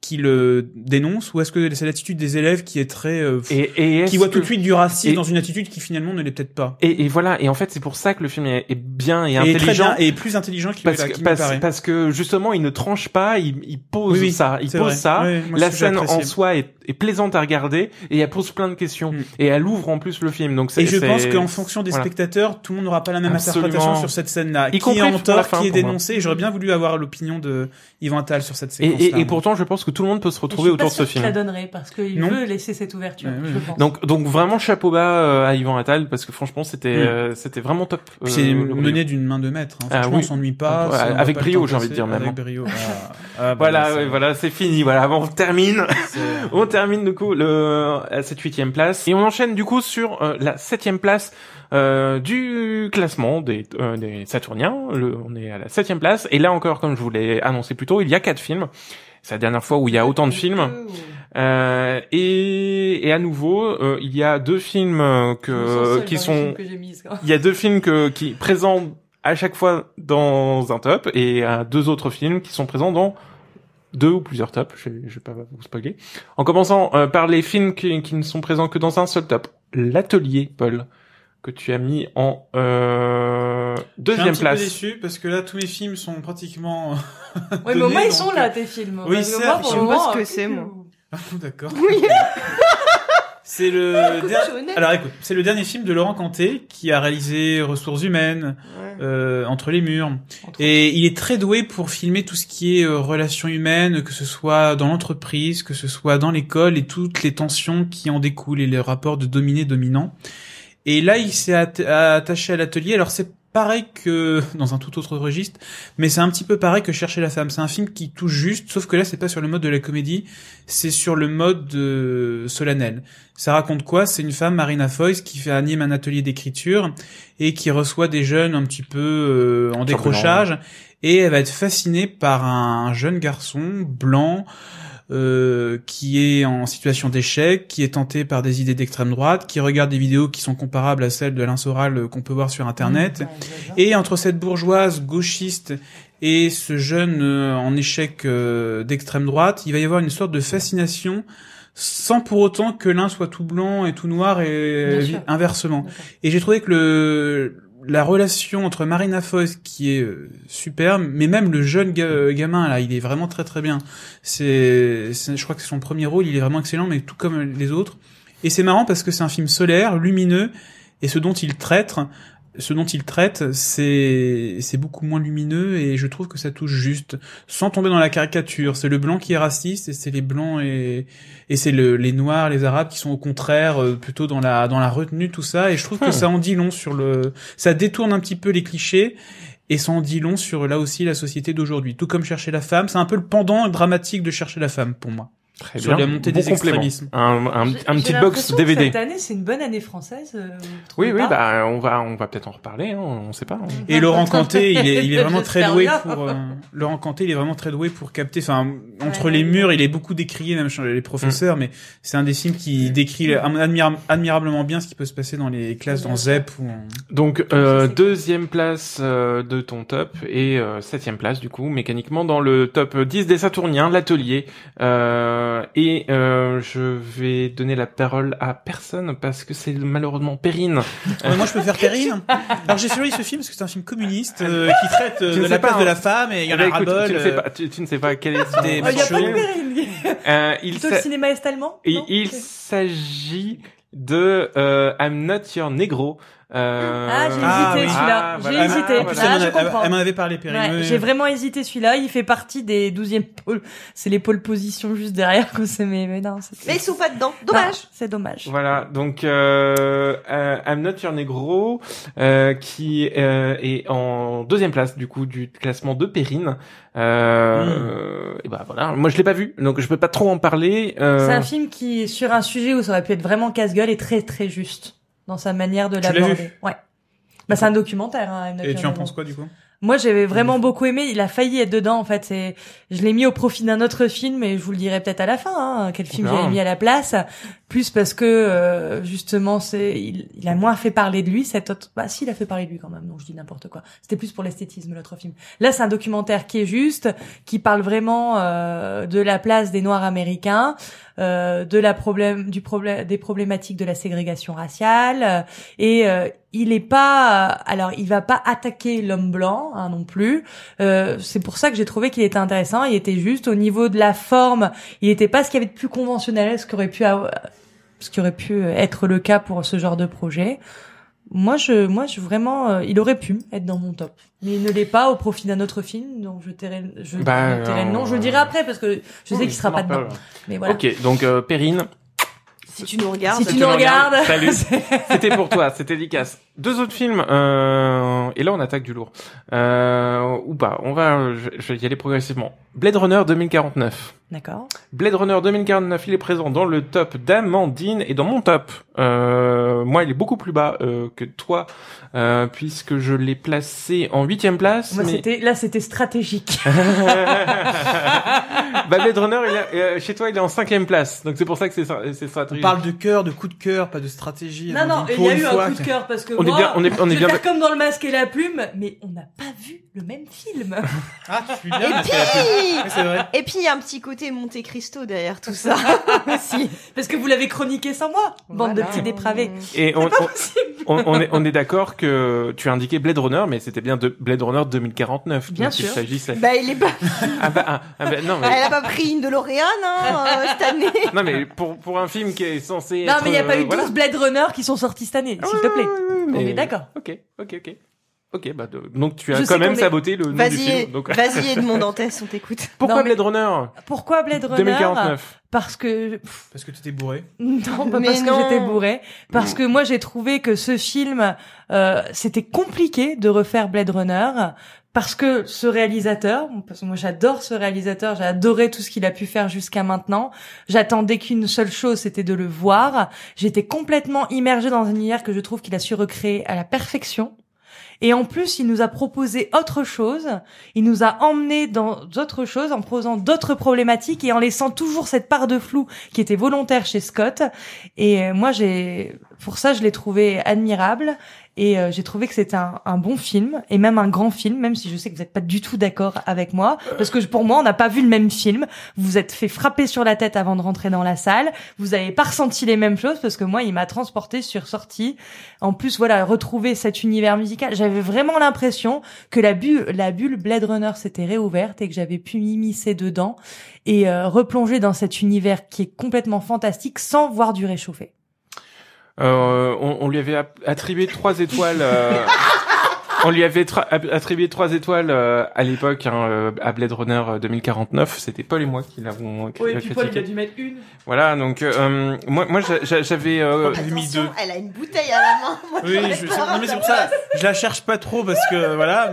qui le dénonce ou est-ce que c'est l'attitude des élèves qui est très, euh, Et, qui voit que- tout de suite du racisme dans une attitude qui finalement ne l'est peut-être pas. Et, et voilà. Et en fait, c'est pour ça que le film est, est bien et, très intelligent. bien, et plus intelligent qu'il parce, me parce, paraît. parce que justement, il ne tranche pas, il, il pose Oui, oui, ça, il pose vrai. ça. Oui, La scène en soi est, est plaisante à regarder et elle pose plein de questions Mm. et elle ouvre en plus le film. Donc Et je pense qu'en fonction des voilà. spectateurs, tout le monde n'aura pas la même Absolument. interprétation sur cette scène-là. Y Qui est compris en tort, fin, qui est dénoncé. J'aurais bien voulu avoir l'opinion de Yvan Attal sur cette et, séquence-là. et, et pourtant, je pense que tout le monde peut se retrouver je autour de ce film. la donnerait parce qu'il veut laisser cette ouverture, Ouais, ouais. je pense. Donc, donc vraiment chapeau bas euh, à Yvan Attal parce que franchement, c'était, Mm. euh, c'était vraiment top. Euh, c'est le mené d'une main de maître. Hein. Ah Franchement, oui. on s'ennuie pas. Avec brio, j'ai envie de dire même, Avec hein. brio. Ah, ah, bah, Voilà, c'est- voilà, c'est fini. Voilà, on termine. On termine du coup le à cette huitième place et on enchaîne du coup sur euh, la septième place euh, du classement des, euh, des Saturniens. Le, on est à la septième place et là encore, comme je vous l'ai annoncé plus tôt, il y a quatre films. C'est la dernière fois où il y a autant de films. Euh, et, et à nouveau, euh, il y a deux films euh, que qui sont, il y a deux films que qui présentent à chaque fois dans un top et euh, deux autres films qui sont présents dans deux ou plusieurs tops. Je, je vais pas vous spoiler. En commençant euh, par les films qui, qui ne sont présents que dans un seul top. L'atelier, Paul, que tu as mis en euh, Je suis un deuxième petit place. peu déçu parce que là, tous mes films sont pratiquement. Oui, mais au moins ils donc, sont là tes films. oui, pour je sais pas ce que euh, c'est, moi. Ah, D'accord. Oui. C'est le der- honnête. alors écoute, c'est le dernier film de Laurent Canté qui a réalisé Ressources humaines, Ouais. euh, Entre les murs, et il est très doué pour filmer tout ce qui est euh, relations humaines, que ce soit dans l'entreprise, que ce soit dans l'école et toutes les tensions qui en découlent et les rapports de dominé-dominant. Et là, il s'est at- attaché à l'atelier. Alors c'est pareil que dans un tout autre registre, mais c'est un petit peu pareil que Chercher la femme. C'est un film qui touche juste, sauf que là, c'est pas sur le mode de la comédie, c'est sur le mode euh, solennel. Ça raconte quoi? C'est une femme, Marina Foïs, qui fait anime un atelier d'écriture et qui reçoit des jeunes un petit peu euh, en décrochage, et elle va être fascinée par un jeune garçon blanc. Euh, qui est en situation d'échec, qui est tenté par des idées d'extrême droite, qui regarde des vidéos qui sont comparables à celles de Alain Soral euh, qu'on peut voir sur Internet, et entre cette bourgeoise gauchiste et ce jeune euh, en échec euh, d'extrême droite, il va y avoir une sorte de fascination sans pour autant que l'un soit tout blanc et tout noir et inversement. Et j'ai trouvé que le la relation entre Marina Foïs qui est euh, superbe, mais même le jeune ga- gamin là, il est vraiment très très bien. C'est, je crois que c'est son premier rôle, il est vraiment excellent, mais tout comme les autres. Et c'est marrant parce que c'est un film solaire, lumineux, et ce dont il traite, ce dont il traite, c'est beaucoup moins lumineux et je trouve que ça touche juste, sans tomber dans la caricature. C'est le blanc qui est raciste et c'est les blancs et et c'est le, les noirs, les arabes qui sont au contraire euh, plutôt dans la dans la retenue tout ça. Et je trouve que Hmm. ça en dit long sur le, ça détourne un petit peu les clichés. Et ça en dit long sur là aussi la société d'aujourd'hui. Tout comme chercher la femme, c'est un peu le pendant dramatique de chercher la femme pour moi. Très sur bien. la montée Bon des complément. extrémismes. Un, un, un petit box que DVD. Cette année, c'est une bonne année française. euh, vous Oui, oui, pas bah on va, on va peut-être en reparler. Hein, on sait pas. Et Laurent Canté, il est, il est vraiment très doué pour euh, Laurent Canté, il est vraiment très doué pour capter. Enfin, entre Ouais, les murs, il est beaucoup décrié même chez les professeurs, mais c'est un des films qui décrit admira- admirablement bien ce qui peut se passer dans les classes dans. ZEP ou en... Donc euh, deuxième place euh, de ton top et euh, septième place du coup mécaniquement dans le top 10 des Saturniens, l'atelier. Euh, et euh, je vais donner la parole à personne parce que c'est malheureusement Perrine. Mais moi, je peux faire Perrine. Alors, j'ai suivi ce film parce que c'est un film communiste euh, qui traite euh, de la place hein. de la femme et il y en a Eh ben, écoute, tu, ne sais euh, pas, tu, tu ne sais pas quel est son Des Oh, il y a pas de. Perrine. Euh, il Plutôt le cinéma est-allemand Et non il s'agit de euh, I'm Not Your Negro. Euh, Ah, j'ai Ah, hésité oui. celui-là. Ah, j'ai voilà. hésité. Ah, voilà. Je comprends. elle m'en avait parlé, Perrine. Ouais, j'ai vraiment hésité celui-là. Il fait partie des 12e pôles. C'est les pôles positions juste derrière mais, mais non. c'est- Mais ils sont pas dedans. Dommage. C'est dommage. Voilà, donc euh, euh, I'm Not Your Negro, euh, qui euh, est en deuxième place du coup du classement de Perrine. Euh, Et bah voilà, moi je l'ai pas vu, donc je peux pas trop en parler. Euh, C'est un film qui est sur un sujet où ça aurait pu être vraiment casse-gueule et très très juste dans sa manière de l'aborder. Ouais. Bah c'est un documentaire. Hein, Et tu en penses quoi, du coup? Moi, j'avais vraiment beaucoup aimé. Il a failli être dedans, en fait. C'est, je l'ai mis au profit d'un autre film, et je vous le dirai peut-être à la fin. Hein, quel film j'avais mis à la place. Plus parce que euh, justement c'est il, il a moins fait parler de lui cet autre bah si il a fait parler de lui quand même non je dis n'importe quoi. C'était plus pour l'esthétisme l'autre film. Là c'est un documentaire qui est juste qui parle vraiment euh, de la place des noirs américains euh, de la problème du problème des problématiques de la ségrégation raciale euh, et euh, il est pas alors il va pas attaquer l'homme blanc hein, non plus. Euh, c'est pour ça que j'ai trouvé qu'il était intéressant. Il était juste au niveau de la forme. Il était pas ce qu'il y avait de plus conventionnel ce qui aurait pu avoir- ce qui aurait pu être le cas pour ce genre de projet. Moi je moi je vraiment euh, il aurait pu être dans mon top. Mais il ne l'est pas au profit d'un autre film donc je tairai je Bah, je tairai le nom. Je le dirai après parce que je sais qu'il sera pas dedans. mais voilà. Ok, donc euh, Perrine, Si tu nous regardes. si tu nous regardes. Salut. c'était pour toi, c'était dédicace. Deux autres films, euh, et là on attaque du lourd. Euh, ou pas, on va, je, je vais y aller progressivement. Blade Runner 2049. d'accord Blade Runner 2049, il est présent dans le top d'Amandine et dans mon top. Euh, moi, il est beaucoup plus bas euh, que toi, euh, puisque je l'ai placé en huitième place. moi mais... c'était là c'était stratégique bah, Blade Runner, il est, euh, chez toi, il est en cinquième place. Donc c'est pour ça que c'est c'est On stratégique. parle de cœur, de coup de cœur, pas de stratégie. non non Pour il y a eu un coup de cœur parce que On est bien, on est, on est bien. faire comme dans le masque et la plume mais on n'a pas vu le même film Ah, je suis bien. Et puis, Ouais, c'est vrai. et puis il y a un petit côté Monte Cristo derrière tout ça aussi. parce que vous l'avez chroniqué sans moi bande de petits dépravés Et on, est, on est d'accord que tu as indiqué Blade Runner, mais c'était bien de Blade Runner 2049 Bien il sûr. s'agissait. Bah il est pas. Ah bah, ah, ah bah, non mais Elle a pas pris une DeLorean hein, euh, cette année. non mais pour pour un film qui est censé non être, mais il n'y a pas euh, eu 12 voilà. Blade Runner qui sont sortis cette année s'il te plaît on est d'accord Ok, ok, ok. Ok, bah de- donc tu as Je quand même est- saboté le nom du Vas-y, film. Donc vas-y Edmond Dantès, on t'écoute. pourquoi Non, mais- Blade Runner? Pourquoi Blade Runner? 2049 parce que Parce que tu t'es bourré. Non, pas Mais parce non. que j'étais bourrée. Parce que moi, j'ai trouvé que ce film, euh, c'était compliqué de refaire Blade Runner. Parce que ce réalisateur, moi j'adore ce réalisateur, j'ai adoré tout ce qu'il a pu faire jusqu'à maintenant. J'attendais qu'une seule chose, c'était de le voir. J'étais complètement immergée dans un univers que je trouve qu'il a su recréer à la perfection. Et en plus, il nous a proposé autre chose. Il nous a emmené dans d'autres choses en posant d'autres problématiques et en laissant toujours cette part de flou qui était volontaire chez Scott. Et moi, j'ai, pour ça, je l'ai trouvé admirable. Et euh, j'ai trouvé que c'était un, un bon film et même un grand film, même si je sais que vous n'êtes pas du tout d'accord avec moi, parce que pour moi, on n'a pas vu le même film. Vous vous êtes fait frapper sur la tête avant de rentrer dans la salle. Vous n'avez pas ressenti les mêmes choses parce que moi, il m'a transporté sur sortie. En plus, voilà, retrouver cet univers musical. J'avais vraiment l'impression que la bulle, la bulle Blade Runner s'était réouverte et que j'avais pu m'immiscer dedans et euh, replonger dans cet univers qui est complètement fantastique sans voir du réchauffé. Euh, on, on lui avait attribué trois étoiles. euh, on lui avait attribué trois étoiles euh, à l'époque hein, euh, à Blade Runner euh, 2049. C'était Paul et moi qui l'avons qui l'avons critiqué. dû mettre une. Voilà, donc euh, moi, moi j'a- j'a- j'avais. euh, mis deux. elle a une bouteille à la main. Moi, Oui, je, non mais c'est pour ça. Je la cherche pas trop parce que voilà.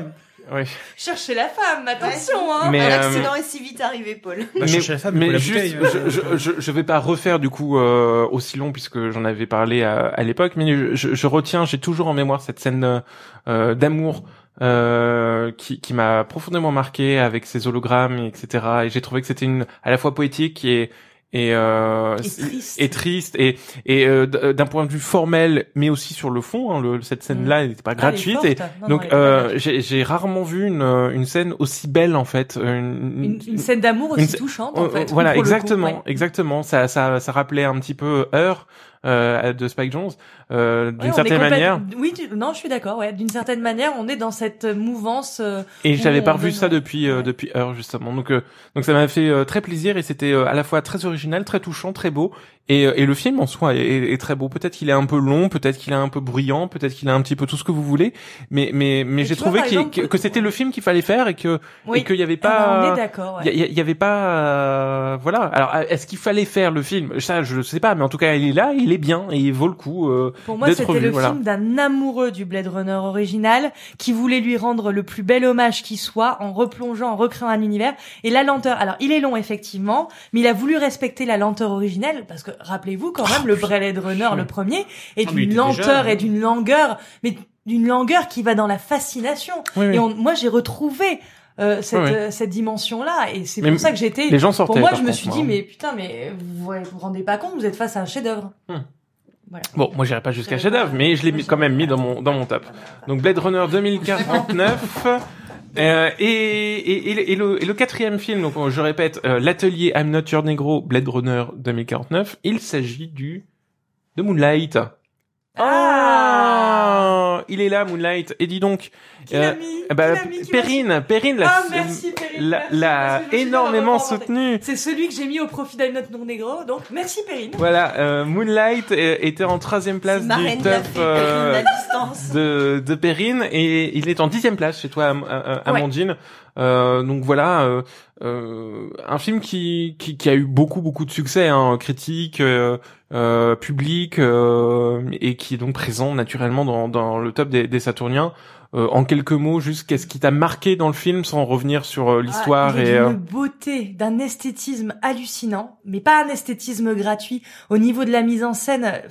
Ouais. Cherchez la femme, attention, hein. Mais, Un euh, accident est si vite arrivé, Paul. Bah, mais, chercher la femme, mais juste, bouteille. je, je, je, je vais pas refaire du coup euh, aussi long puisque j'en avais parlé à, à l'époque, mais je, je retiens, j'ai toujours en mémoire cette scène euh, d'amour euh, qui, qui m'a profondément marqué avec ses hologrammes, etc. Et j'ai trouvé que c'était une à la fois poétique et et, euh, Et triste. et triste et et euh, d- d'un point de vue formel, mais aussi sur le fond. Hein, le, cette scène-là, elle n'était pas Ah, gratuite. et Non, donc euh, j'ai rarement vu une une scène aussi belle en fait. Une, une, une scène d'amour aussi touchante, euh, en fait. voilà, coup, exactement, ouais. exactement. Ça, ça, ça rappelait un petit peu Heure euh, de Spike Jones, euh, d'une Ouais, certaine manière. Oui, tu- non, je suis d'accord. Ouais, d'une certaine manière, on est dans cette mouvance. euh, Et j'avais pas revu donne- ça depuis euh, depuis Heure justement. Donc euh, donc ça m'a fait euh, très plaisir et c'était euh, à la fois très original, très touchant, très beau. Et, euh, et le film en soi est, est- est très beau. Peut-être qu'il est un peu long, peut-être qu'il est un peu bruyant, peut-être qu'il a un petit peu tout ce que vous voulez. Mais mais mais j'ai vois, trouvé exemple, que, que c'était le film qu'il fallait faire et que Oui. et qu'il y avait Ah bah, pas. on est d'accord. Il Ouais. y, avait pas, euh, voilà. Alors, est-ce qu'il fallait faire le film? Ça, je sais pas, mais en tout cas, il est là, il est bien et il vaut le coup. Euh, Pour moi, c'était le voilà. film d'un amoureux du Blade Runner original qui voulait lui rendre le plus bel hommage qui soit en replongeant, en recréant un univers. Et la lenteur, alors il est long effectivement, mais il a voulu respecter la lenteur originelle parce que rappelez-vous quand même le Blade Runner, le premier, est Ah, d'une déjà, lenteur hein. et d'une longueur, mais d'une longueur qui va dans la fascination. Oui, oui. Et on- moi, j'ai retrouvé euh, cette, euh, cette dimension-là. Et c'est pour ça que j'étais. Les gens sortaient. Pour moi, je me suis dit, mais putain, mais vous vous vous rendez pas compte, vous êtes face à un chef-d'œuvre. Hmm. Voilà. Bon, moi j'irai pas jusqu'à J'avais chef-d'œuvre, mais je l'ai quand même mis dans mon dans mon top. Donc Blade Runner 2049. Euh, et, et, et, le- et le, et le quatrième film, donc je répète, euh, l'atelier I'm Not Your Negro, Blade Runner 2049, il s'agit du de Moonlight. Ah il est là Moonlight. Et dis donc, euh, eh ben, Perrine, Perrine l'a Ah, merci, Perrine. l'a- merci, énormément soutenu. C'est celui que j'ai mis au profit d'Am Not Non Negro, donc merci Perrine. Voilà, euh, Moonlight était en troisième place du top euh, de, de Perrine et il est en dixième place chez toi, euh, Amandine. Euh, donc voilà, euh, euh, un film qui, qui, qui a eu beaucoup beaucoup de succès, hein, critique, euh, euh, public, euh, et qui est donc présent naturellement dans, dans le top des, des Saturniens. Euh, en quelques mots, juste qu'est-ce qui t'a marqué dans le film, sans revenir sur l'histoire Ah, et d'une beauté, d'un esthétisme hallucinant, mais pas un esthétisme gratuit. Au niveau de la mise en scène, euh,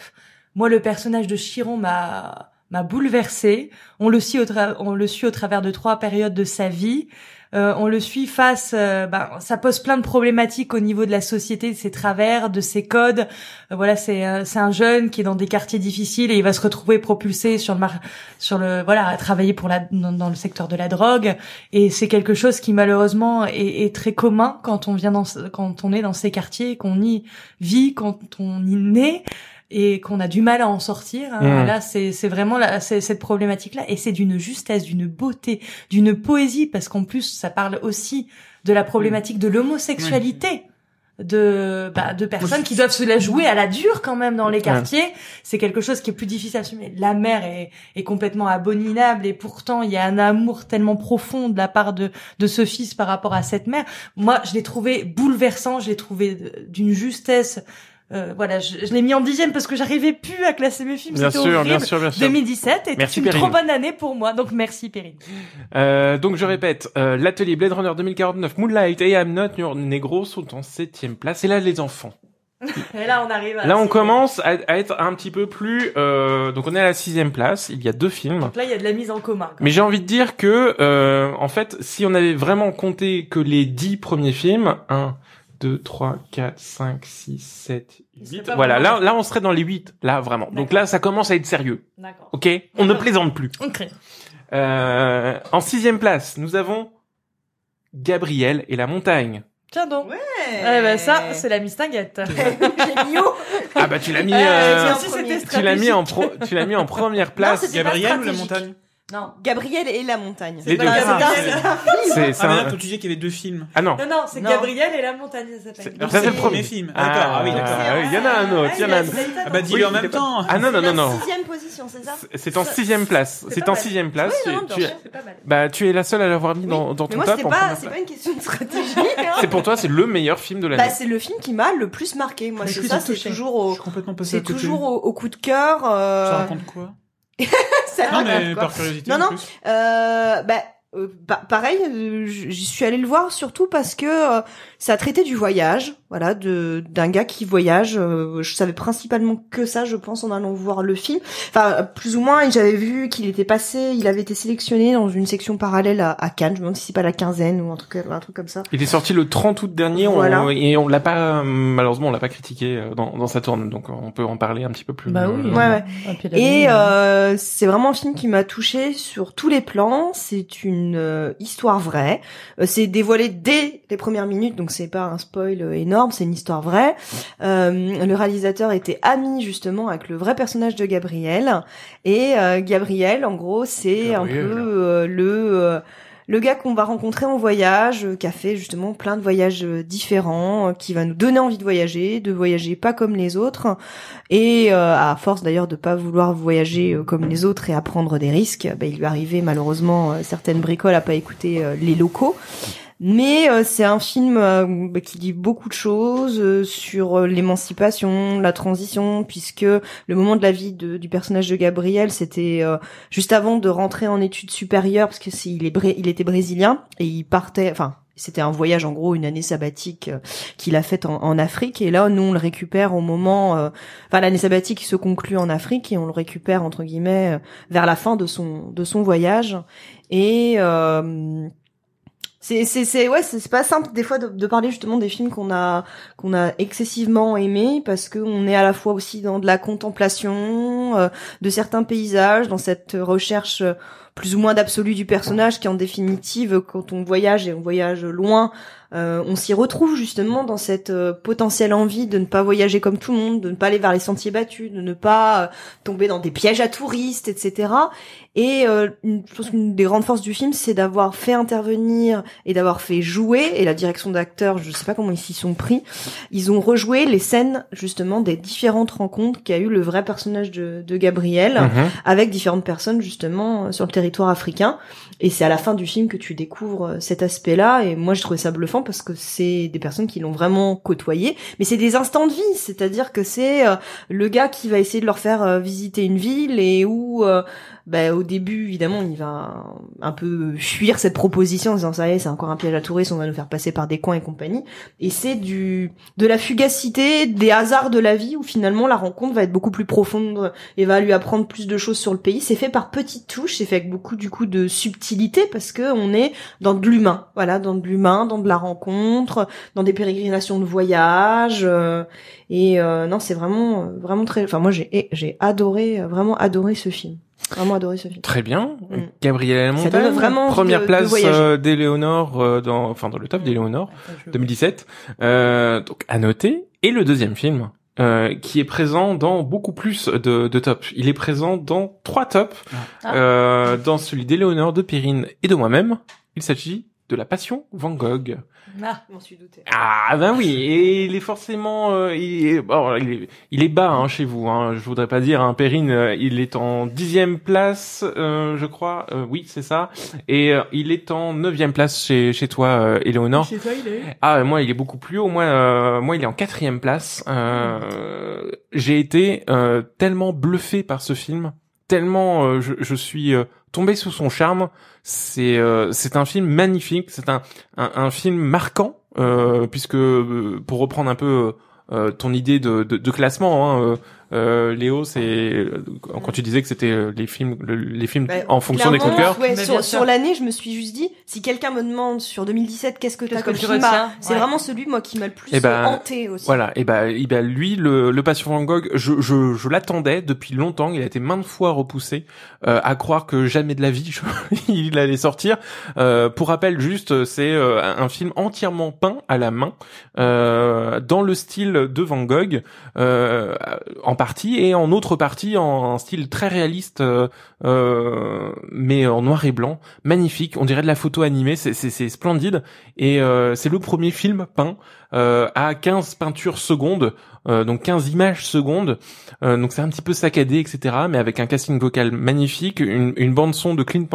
moi le personnage de Chiron m'a m'a bouleversé. On le suit au on le suit au travers de trois périodes de sa vie. Euh, on le suit face, euh, ben, ça pose plein de problématiques au niveau de la société, de ses travers, de ses codes. Euh, voilà, c'est euh, c'est un jeune qui est dans des quartiers difficiles et il va se retrouver propulsé sur le mar sur le voilà à travailler pour la dans, dans le secteur de la drogue et c'est quelque chose qui malheureusement est, est très commun quand on vient dans quand on est dans ces quartiers qu'on y vit quand on y naît et qu'on a du mal à en sortir hein. Mm. là c'est c'est vraiment la, c'est cette problématique là et c'est d'une justesse d'une beauté d'une poésie parce qu'en plus ça parle aussi de la problématique de l'homosexualité de bah, de personnes qui doivent se la jouer à la dure quand même dans les quartiers. C'est quelque chose qui est plus difficile à assumer. La mère est, est complètement abominable et pourtant il y a un amour tellement profond de la part de de ce fils par rapport à cette mère. Moi je l'ai trouvé bouleversant je l'ai trouvé de- d'une justesse euh, voilà je, je l'ai mis en dixième parce que j'arrivais plus à classer mes films bien c'était sûr, horrible bien sûr, bien sûr. 2017 est Merci, une trop bonne année pour moi donc merci Perrine Euh, donc je répète, euh, l'atelier Blade Runner 2049, Moonlight et I'm Not Your Negro sont en septième place. Et là, les enfants. et là on arrive à Là, on commence à, à être un petit peu plus. Euh, donc on est à la sixième place. Il y a deux films. donc là il y a de la mise en commun. Mais j'ai envie de dire que, euh, en fait, si on avait vraiment compté que les dix premiers films, 1, 2, 3, 4, 5, 6, 7, Il serait 8, pas voilà, là, là on serait dans les 8, là vraiment. Donc là, ça commence à être sérieux, d'accord ok? On ne plaisante plus. ok Euh, en sixième place, nous avons Gabriel et la montagne. tiens donc Ouais. eh ben ça c'est la mistinguette. Ah bah tu l'as mis, euh, c'était tu l'as mis en pro, tu l'as mis en première place. pas Gabriel ou la montagne? Non Gabriel et la montagne. Les pas Ah, c'est un- c'est- c'est C'est film. c'est Ah, mais tu disais qu'il y avait deux films. Ah non. non non c'est. Gabriel et la montagne ça s'appelle Ça, c'est c'est le premier. film. Ah, D'accord, ah oui, d'accord. Ah oui, il y en a un autre, il y en a un autre. Ah bah dis-le en même temps. Ah non non non C'est non. sixième position, c'est ça C'est en sixième place. C'est C'est pas en mal. sixième place. C'est Bah, tu es la seule à l'avoir mis dans, ton moi, top c'est pas, c'est une question de stratégie. hein. C'est pour toi, c'est le meilleur film de l'année. Bah, c'est le film qui m'a le plus marqué. Moi, c'est ça, c'est toujours Je au, suis complètement passé à c'est toujours au, coup de cœur. Euh... Ça raconte quoi? ça Non mais par curiosité Non, non. Euh, bah, euh, pa- pareil, euh, j'y suis allée le voir surtout parce que euh, ça traitait du voyage, voilà, de d'un gars qui voyage. euh, je savais principalement que ça, je pense, en allant voir le film. Enfin, euh, plus ou moins, j'avais vu qu'il était passé, il avait été sélectionné dans une section parallèle à, à Cannes. Je me demande si c'est pas la quinzaine ou un truc, un truc comme ça. Il est sorti le 30 août dernier on- et on l'a pas, malheureusement, on l'a pas critiqué euh, dans, dans sa tourne, donc on peut en parler un petit peu plus. bah euh, oui Ouais, ouais. La Et euh, c'est vraiment un film qui m'a touché sur tous les plans. C'est une euh, histoire vraie. Euh, c'est dévoilé dès les premières minutes, donc c'est pas un spoil énorme. C'est une histoire vraie. Euh, le réalisateur était ami justement avec le vrai personnage de Gabriel. Et euh, Gabriel, en gros, c'est un peu euh, le euh, le gars qu'on va rencontrer en voyage, qui a fait justement plein de voyages différents, qui va nous donner envie de voyager, de voyager pas comme les autres, et euh, à force d'ailleurs de pas vouloir voyager comme les autres et à prendre des risques, bah, il lui arrivait malheureusement certaines bricoles à pas écouter euh, les locaux. Mais euh, c'est un film euh, qui dit beaucoup de choses euh, sur l'émancipation, la transition, puisque le moment de la vie du personnage de Gabriel, c'était juste avant de rentrer en études supérieures, parce que c'est, il, est il était brésilien et il partait, enfin c'était un voyage en gros, une année sabbatique qu'il a faite en, en Afrique. Et là, nous on le récupère au moment, euh, enfin l'année sabbatique se conclut en Afrique et on le récupère entre guillemets vers la fin de son de son voyage. Et euh, C'est c'est c'est ouais c'est pas simple des fois de, parler justement des films qu'on a qu'on a excessivement aimés parce que on est à la fois aussi dans de la contemplation euh, de certains paysages dans cette recherche plus ou moins d'absolu du personnage qui en définitive quand on voyage et on voyage loin euh, on s'y retrouve justement dans cette euh, potentielle envie de ne pas voyager comme tout le monde, de ne pas aller vers les sentiers battus, de ne pas euh, tomber dans des pièges à touristes, etc. Et une, je pense qu'une des grandes forces du film, c'est d'avoir fait intervenir et d'avoir fait jouer, et la direction d'acteurs, je sais pas comment ils s'y sont pris, ils ont rejoué les scènes justement des différentes rencontres qu'a eu le vrai personnage de, de Gabriel Mhm. avec différentes personnes justement sur le territoire africain. Et c'est à la fin du film que tu découvres cet aspect-là. Et moi, j'ai trouvé ça bluffant parce que c'est des personnes qui l'ont vraiment côtoyé. Mais c'est des instants de vie, c'est-à-dire que c'est euh, le gars qui va essayer de leur faire euh, visiter une ville et où, euh, bah, au début, évidemment, il va un peu fuir cette proposition en disant ça y est, c'est encore un piège à touristes, on va nous faire passer par des coins et compagnie. Et c'est du de la fugacité, des hasards de la vie où finalement la rencontre va être beaucoup plus profonde et va lui apprendre plus de choses sur le pays. C'est fait par petites touches, c'est fait avec beaucoup du coup de subtilité parce que on est dans de l'humain, voilà, dans de l'humain, dans de la rencontre, dans des pérégrinations de voyage. euh, et euh, non, c'est vraiment, euh, vraiment très. Enfin, moi, j'ai j'ai adoré, vraiment adoré ce film. Vraiment adoré ce film. Très bien. Mm. Gabriel Montagne, première de- place euh, d'Éléonore euh, dans, enfin dans le top d'Éléonore 2017. Euh, donc à noter. Et le deuxième film. euh, qui est présent dans beaucoup plus de, de tops. Il est présent dans trois tops. Ah. Euh, dans celui d'Éléonore, de Perrine et de moi-même. Il s'agit de La Passion Van Gogh. Ah. Je m'en suis douté. Ah ben oui, et il est forcément, euh, il, est, bon, il, est, il est bas hein, chez vous. Hein, je voudrais pas dire, hein, Perrine, euh, il est en dixième place, euh, je crois. Euh, oui, c'est ça. Et euh, il est en neuvième place chez chez toi, euh, Éléonore. Chez toi, il est. Ah, moi, il est beaucoup plus haut. Moi, euh, moi, il est en quatrième place. Euh, J'ai été euh, tellement bluffé par ce film, tellement euh, je, je suis euh, tombé sous son charme. C'est euh, c'est un film magnifique. C'est un, un film marquant euh, puisque euh, pour reprendre un peu ton idée de classement, hein, euh, Léo, c'est euh, quand tu disais que c'était euh, les films le- les films Bah, en fonction des coups de clairement, cœur. Ouais, sur, l'année, je me suis juste dit, si quelqu'un me demande sur 2017 qu'est-ce que t'as comme tu film, retiens bah, c'est Ouais. vraiment celui moi qui m'a le plus Eh ben, hanté aussi. Voilà, et ben, et ben lui, le, le Passion Van Gogh, je, je, je l'attendais depuis longtemps. Il a été maintes fois repoussé, euh, à croire que jamais de la vie je- il allait sortir. Euh, pour rappel, juste, c'est euh, un film entièrement peint à la main, euh, dans le style de Van Gogh, euh, en et en autre partie en style très réaliste, euh, euh, mais en noir et blanc, magnifique. On dirait de la photo animée, c'est splendide, et euh, c'est le premier film peint à 15 peintures secondes, donc 15 images secondes. Donc c'est un petit peu saccadé, etc. Mais avec un casting vocal magnifique, une, bande son de Clint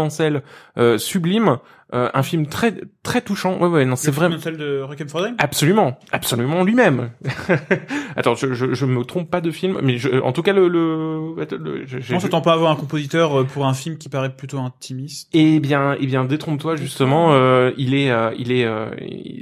euh, sublime, euh, un film très très touchant. Ouais ouais non c'est vraiment celle de Requiem for Dream. absolument absolument lui-même. Attends je, je je me trompe pas de film, mais je, en tout cas le le, le- je- On s'attend pas à avoir un compositeur euh, pour un film qui paraît plutôt intimiste? Eh bien, eh bien, détrompe-toi justement. euh, il est, euh, il est, euh,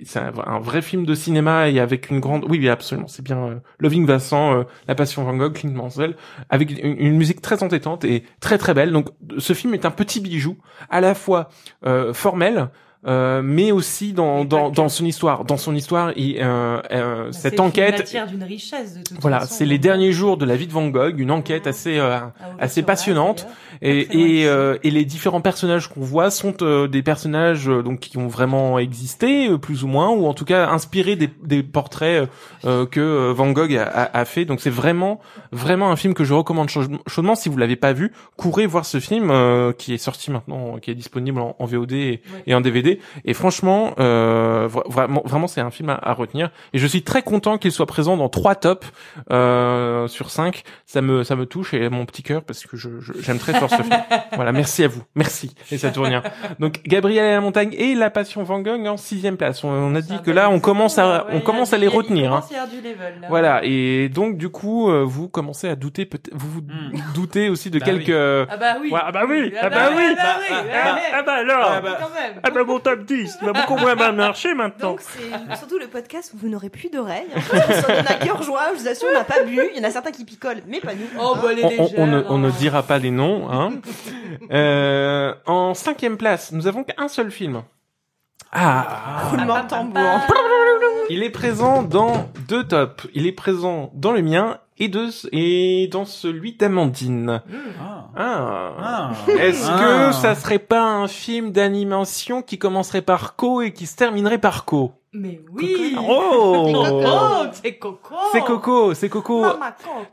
c'est un, un vrai film de cinéma et avec une grande. Oui, oui, absolument. C'est bien. euh, Loving Vincent, euh, La Passion Van Gogh, Clint Mansell, avec une, une musique très entêtante et très très belle. Donc, ce film est un petit bijou, à la fois euh, formel formelle euh, mais aussi dans Et dans, dans son histoire dans son histoire il, euh, euh, Bah, cette enquête matière d'une richesse de toute voilà c'est les derniers jours de la vie de Van Gogh une enquête Mhm. assez euh, ouvrir assez passionnante. Et, et, euh, et les différents personnages qu'on voit sont euh, des personnages euh, donc qui ont vraiment existé euh, plus ou moins ou en tout cas inspirés des, des portraits euh, que euh, Van Gogh a, a- a fait donc c'est vraiment vraiment un film que je recommande chaud- chaudement si vous l'avez pas vu courez voir ce film euh, qui est sorti maintenant qui est disponible en, en VOD et, Ouais. et en DVD et franchement euh, vra- vraiment vraiment c'est un film à, à retenir et je suis très content qu'il soit présent dans trois tops euh, sur cinq ça me ça me touche et mon petit cœur parce que je je- j'aime très fort ce film. Voilà, merci à vous, merci et ça tourne bien. Donc Gabriel et la montagne et la passion Van Gogh en sixième place. On, on a dit que là on commence à ouais, on y commence à les retenir. Hein. à du level, là. Voilà et donc du coup euh, vous commencez à douter peut-être vous vous Hmm. doutez aussi de Bah quelques Ah bah oui. Ouais, ah bah oui, Ah ah bah oui, oui, ah bah oui, ah, ah bah alors Ah bah- ah bah mon top 10 il va beaucoup moins bien marcher maintenant. Donc c'est surtout le podcast où vous n'aurez plus d'oreilles. hein. On a cœur joie, je vous assure, on n'a pas bu. Il y en a certains qui picolent, mais pas nous. Oh bah elle est on, on- légère. on ne, on ne dira pas les noms. Hein. Euh, en cinquième place, nous avons qu'un seul film. Ah, Roulement de tambour. il est présent dans deux tops. Il est présent dans le mien et de et dans celui d'Amandine. Ah. Ah. Ah. Est-ce Ah. que ça serait pas un film d'animation qui commencerait par Co et qui se terminerait par Co? Mais oui. Oh Oh, c'est Coco. C'est Coco, c'est Coco.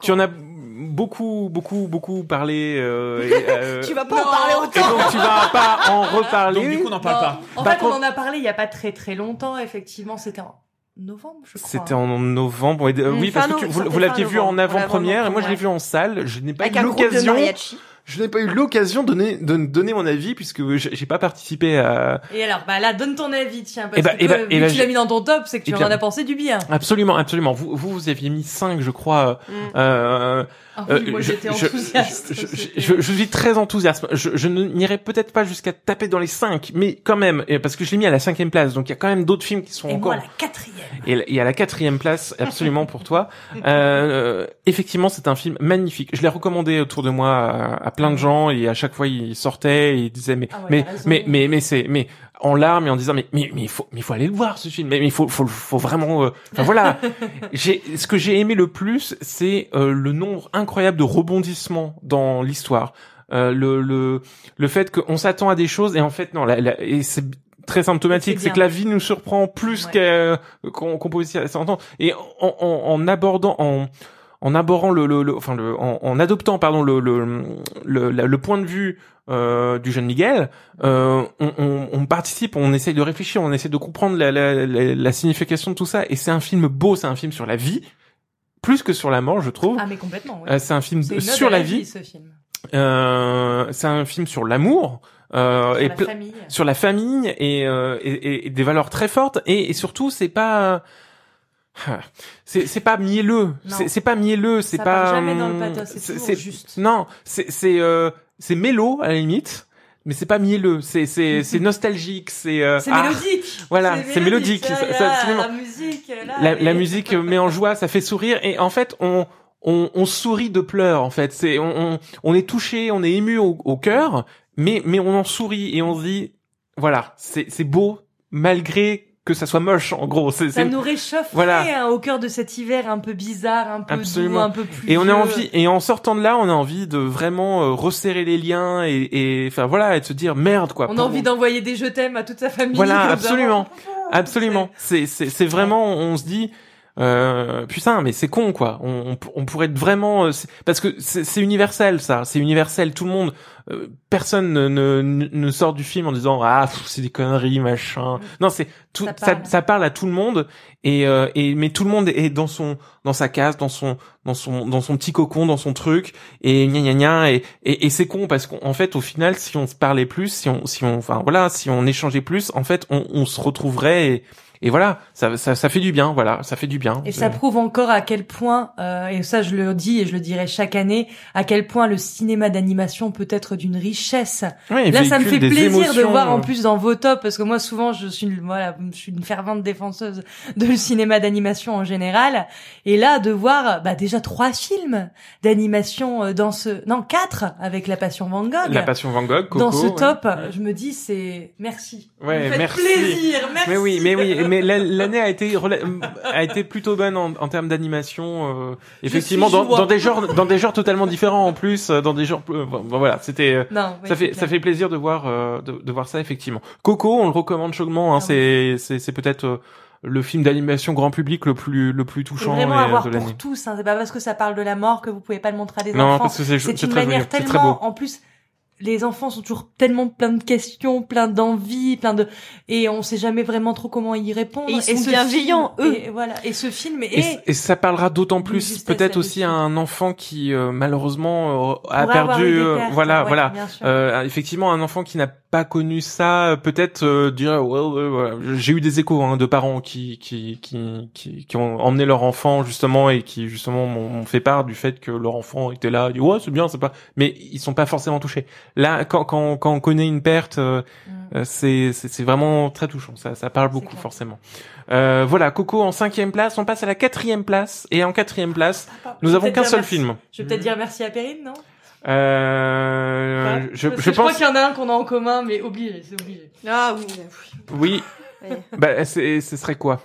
Tu en as beaucoup, beaucoup, beaucoup parlé. Euh, et, euh, Tu vas pas Non. en parler et autant. donc tu vas pas en reparler. Donc du coup, on n'en parle pas. En Par fait, on en a parlé il y a pas très très longtemps. Effectivement, c'était en novembre, je crois. C'était en novembre. et, euh, Mm, oui, parce que tu- vous, vous l'aviez vu en avant-première et moi je l'ai vu en salle. Je n'ai pas Avec eu l'occasion. Je n'ai pas eu l'occasion de donner, de donner mon avis puisque j'ai pas participé à. Et alors, bah là, donne ton avis, tiens, parce Eh ben, que eh toi, eh vu que tu je- l'as mis dans ton top, c'est que tu en bien- as pensé du bien. Absolument, absolument. Vous, vous, vous aviez mis 5 je crois. Mm. Euh, Ah oui, euh, moi je- j'étais enthousiaste. Je, je- c'était- je- je suis très enthousiaste. Je, n'irai peut-être pas jusqu'à taper dans les 5 mais quand même, parce que je l'ai mis à la cinquième place. Donc il y a quand même d'autres films qui sont Et encore. moi, la quatrième. Et, et à la quatrième place, absolument pour toi. Euh, effectivement, c'est un film magnifique. Je l'ai recommandé autour de moi à, à plein de gens et à chaque fois ils sortaient et ils disaient mais Ah ouais, mais, raison. mais mais mais c'est mais en larmes et en disant mais mais mais il faut mais il faut aller le voir ce film. Mais il faut faut faut vraiment. euh, Enfin voilà. j'ai ce que j'ai aimé le plus, c'est euh, le nombre incroyable de rebondissements dans l'histoire. Euh, le le le fait qu'on s'attend à des choses et en fait non la, la- et c'est très symptomatique, C'est que la vie nous surprend plus Ouais. qu'on qu'on peut s'y s'entendre. Et en, en, en abordant, en, en abordant le, le, le- enfin le, en, en adoptant pardon le le, le, point de vue euh, du jeune Miguel, euh, on, on, on participe, on essaye de réfléchir, on essaie de comprendre la, la, la, la signification de tout ça. Et c'est un film beau, c'est un film sur la vie, plus que sur la mort, je trouve. Ah, mais complètement, oui. Euh, c'est un film sur la vie. ce film. Euh, c'est un film sur l'amour. Euh, Sur et la famille. sur la famille et, euh, et, des valeurs très fortes et, et surtout c'est pas c'est c'est pas mielleux c'est c'est pas mielleux c'est Ça pas part jamais dans le hum, pathos, c'est juste. non c'est c'est euh, c'est mélo à la limite mais c'est pas mielleux c'est c'est c'est nostalgique c'est euh, C'est ah, mélodique. voilà, c'est mélodique, ça, ça- là, ça, absolument. La musique, là. la, elle la est- musique met en joie, ça fait sourire et en fait on on, on sourit de pleurs en fait. C'est on, on, on est touché, on est ému au, au cœur, mais mais on en sourit et on se dit voilà c'est c'est beau malgré que ça soit moche en gros. C'est Ça nous réchauffe Voilà. hein, au cœur de cet hiver un peu bizarre, un peu Absolument. doux, un peu plus. et on a envie et en sortant de là on a envie de vraiment euh, resserrer les liens et et enfin voilà et de se dire merde quoi. On a envie d'envoyer des je t'aime à toute sa famille. Voilà, absolument. Absolument. C'est c'est c'est vraiment on se dit euh, putain mais c'est con quoi. On, on, on pourrait être vraiment euh, parce que c'est universel ça, c'est universel tout le monde euh, personne ne, ne ne sort du film en disant ah c'est des conneries machin. Non, c'est tout Ça ça, parle. ça parle à tout le monde et euh, et mais tout le monde est dans son dans sa case, dans son dans son dans son petit cocon, dans son truc et gna gna gna et et, et c'est con parce qu'en fait au final si on se parlait plus, si on si on enfin voilà, si on échangeait plus, en fait on, on se retrouverait et et voilà, ça, ça ça fait du bien, voilà, ça fait du bien. Et ça prouve encore à quel point, euh, et ça je le dis et je le dirai chaque année, à quel point le cinéma d'animation peut être d'une richesse. Ouais, Là, ça me fait plaisir de voir en plus dans vos tops, parce que moi souvent je suis une, voilà, je suis une fervente défenseuse de le cinéma d'animation en général, et là de voir bah déjà trois films d'animation euh, dans ce, non quatre avec La Passion Van Gogh. La Passion Van Gogh, Coco. dans ce ouais. top, je me dis c'est merci. Ouais, me merci. plaisir, merci. Mais oui, mais oui, mais la- l'année a été a été plutôt bonne en, en termes d'animation. euh, effectivement, dans, des genres, dans des genres totalement différents en plus, euh, dans des genres. euh, bon, voilà, c'était. euh, oui, ça fait ça fait plaisir de voir euh, de, de voir ça effectivement. Coco, on le recommande chaudement. Hein, Ah c'est c'est c'est peut-être le film d'animation grand public le plus le plus touchant vraiment et, à voir de pour l'année. tous. Hein. C'est pas parce que ça parle de la mort que vous pouvez pas le montrer à des Non, enfants. parce que c'est une très manière joli, c'est très beau. tellement. En plus, les enfants sont toujours tellement plein de questions, plein d'envies, plein de et on sait jamais vraiment trop comment y répondre. Et ils sont ce bienveillants, film- eux. Et voilà. Et ce film est. Et, et ça parlera d'autant plus peut-être aussi à un enfant qui euh, malheureusement euh, a perdu euh, pertes, voilà ouais, voilà. Euh, effectivement, un enfant qui n'a pas connu ça, peut-être euh, dirait ouais, ouais, voilà. j'ai eu des échos hein, de parents qui qui, qui qui qui ont emmené leur enfant justement et qui justement m'ont m'ont fait part du fait que leur enfant était là, dit ouais c'est bien, c'est pas, mais ils sont pas forcément touchés. Là, quand quand quand on connaît une perte, euh, Mm. euh, c'est c'est c'est vraiment très touchant. Ça ça parle beaucoup forcément. Euh, voilà, Coco en cinquième place, on passe à la quatrième place et en quatrième place, Pardon. nous Je avons qu'un seul merci. film. Je vais peut-être dire merci à Perrine, non? Euh, je, je crois pense, qu'il y en a un qu'on a en commun, mais obligé, c'est obligé. Ah oui. oui. Ouais. Bah, c'est, ce serait quoi?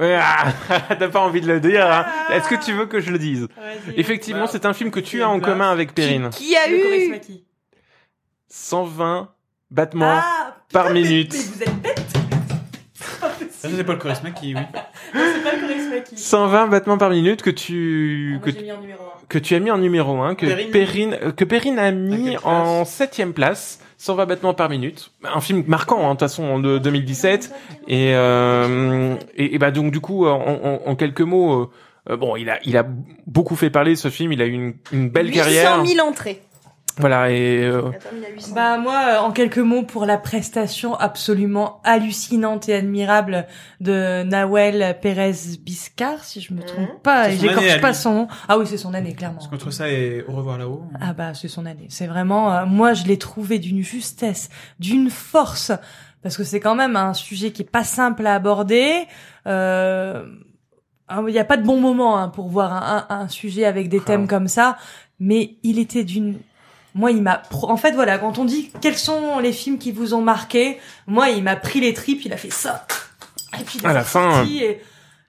Euh, ah, T'as pas envie de le dire hein Est-ce que tu veux que je le dise? Effectivement, Bah, c'est un film que tu as en commun avec Perrine. Qui a Le Coris eu Maki. 120 battements Ah, par putain, mais- minute. Mais vous êtes bête Ça, c'est pas le charisme qui, oui. Non, c'est pas le Coris Maki. 120 battements par minute que Ah, tu moi, que, j'ai mis en numéro 1. que tu as mis en numéro 1, que Perrine. Perrine, euh, que Perrine a mis en septième place, 120 battements par minute. Un film marquant, hein, de toute façon, de 2017. Et, euh, et, et bah donc du coup, en, en, en quelques mots, euh, euh, bon, il a, il a beaucoup fait parler ce film. Il a eu une, une belle 800 carrière. 000 entrées. Voilà et euh, Il a terminé à 800 000. Bah moi, euh, en quelques mots, pour la prestation absolument hallucinante et admirable de Nawel Pérez Biscar, si je me trompe Mhm. pas, et j'écorche pas son nom. Ah oui, c'est son année, clairement. Parce qu'entre ça et au revoir là-haut. Ah bah c'est son année. C'est vraiment, euh, moi je l'ai trouvé d'une justesse, d'une force, parce que c'est quand même un sujet qui est pas simple à aborder. Euh, hein, Il n'y a pas de bon moment hein, pour voir un, un- un sujet avec des Ah. thèmes comme ça, mais il était d'une moi, il m'a. En fait, voilà, quand on dit quels sont les films qui vous ont marqué, moi, il m'a pris les tripes, il a fait ça. Et puis il À la fin, et,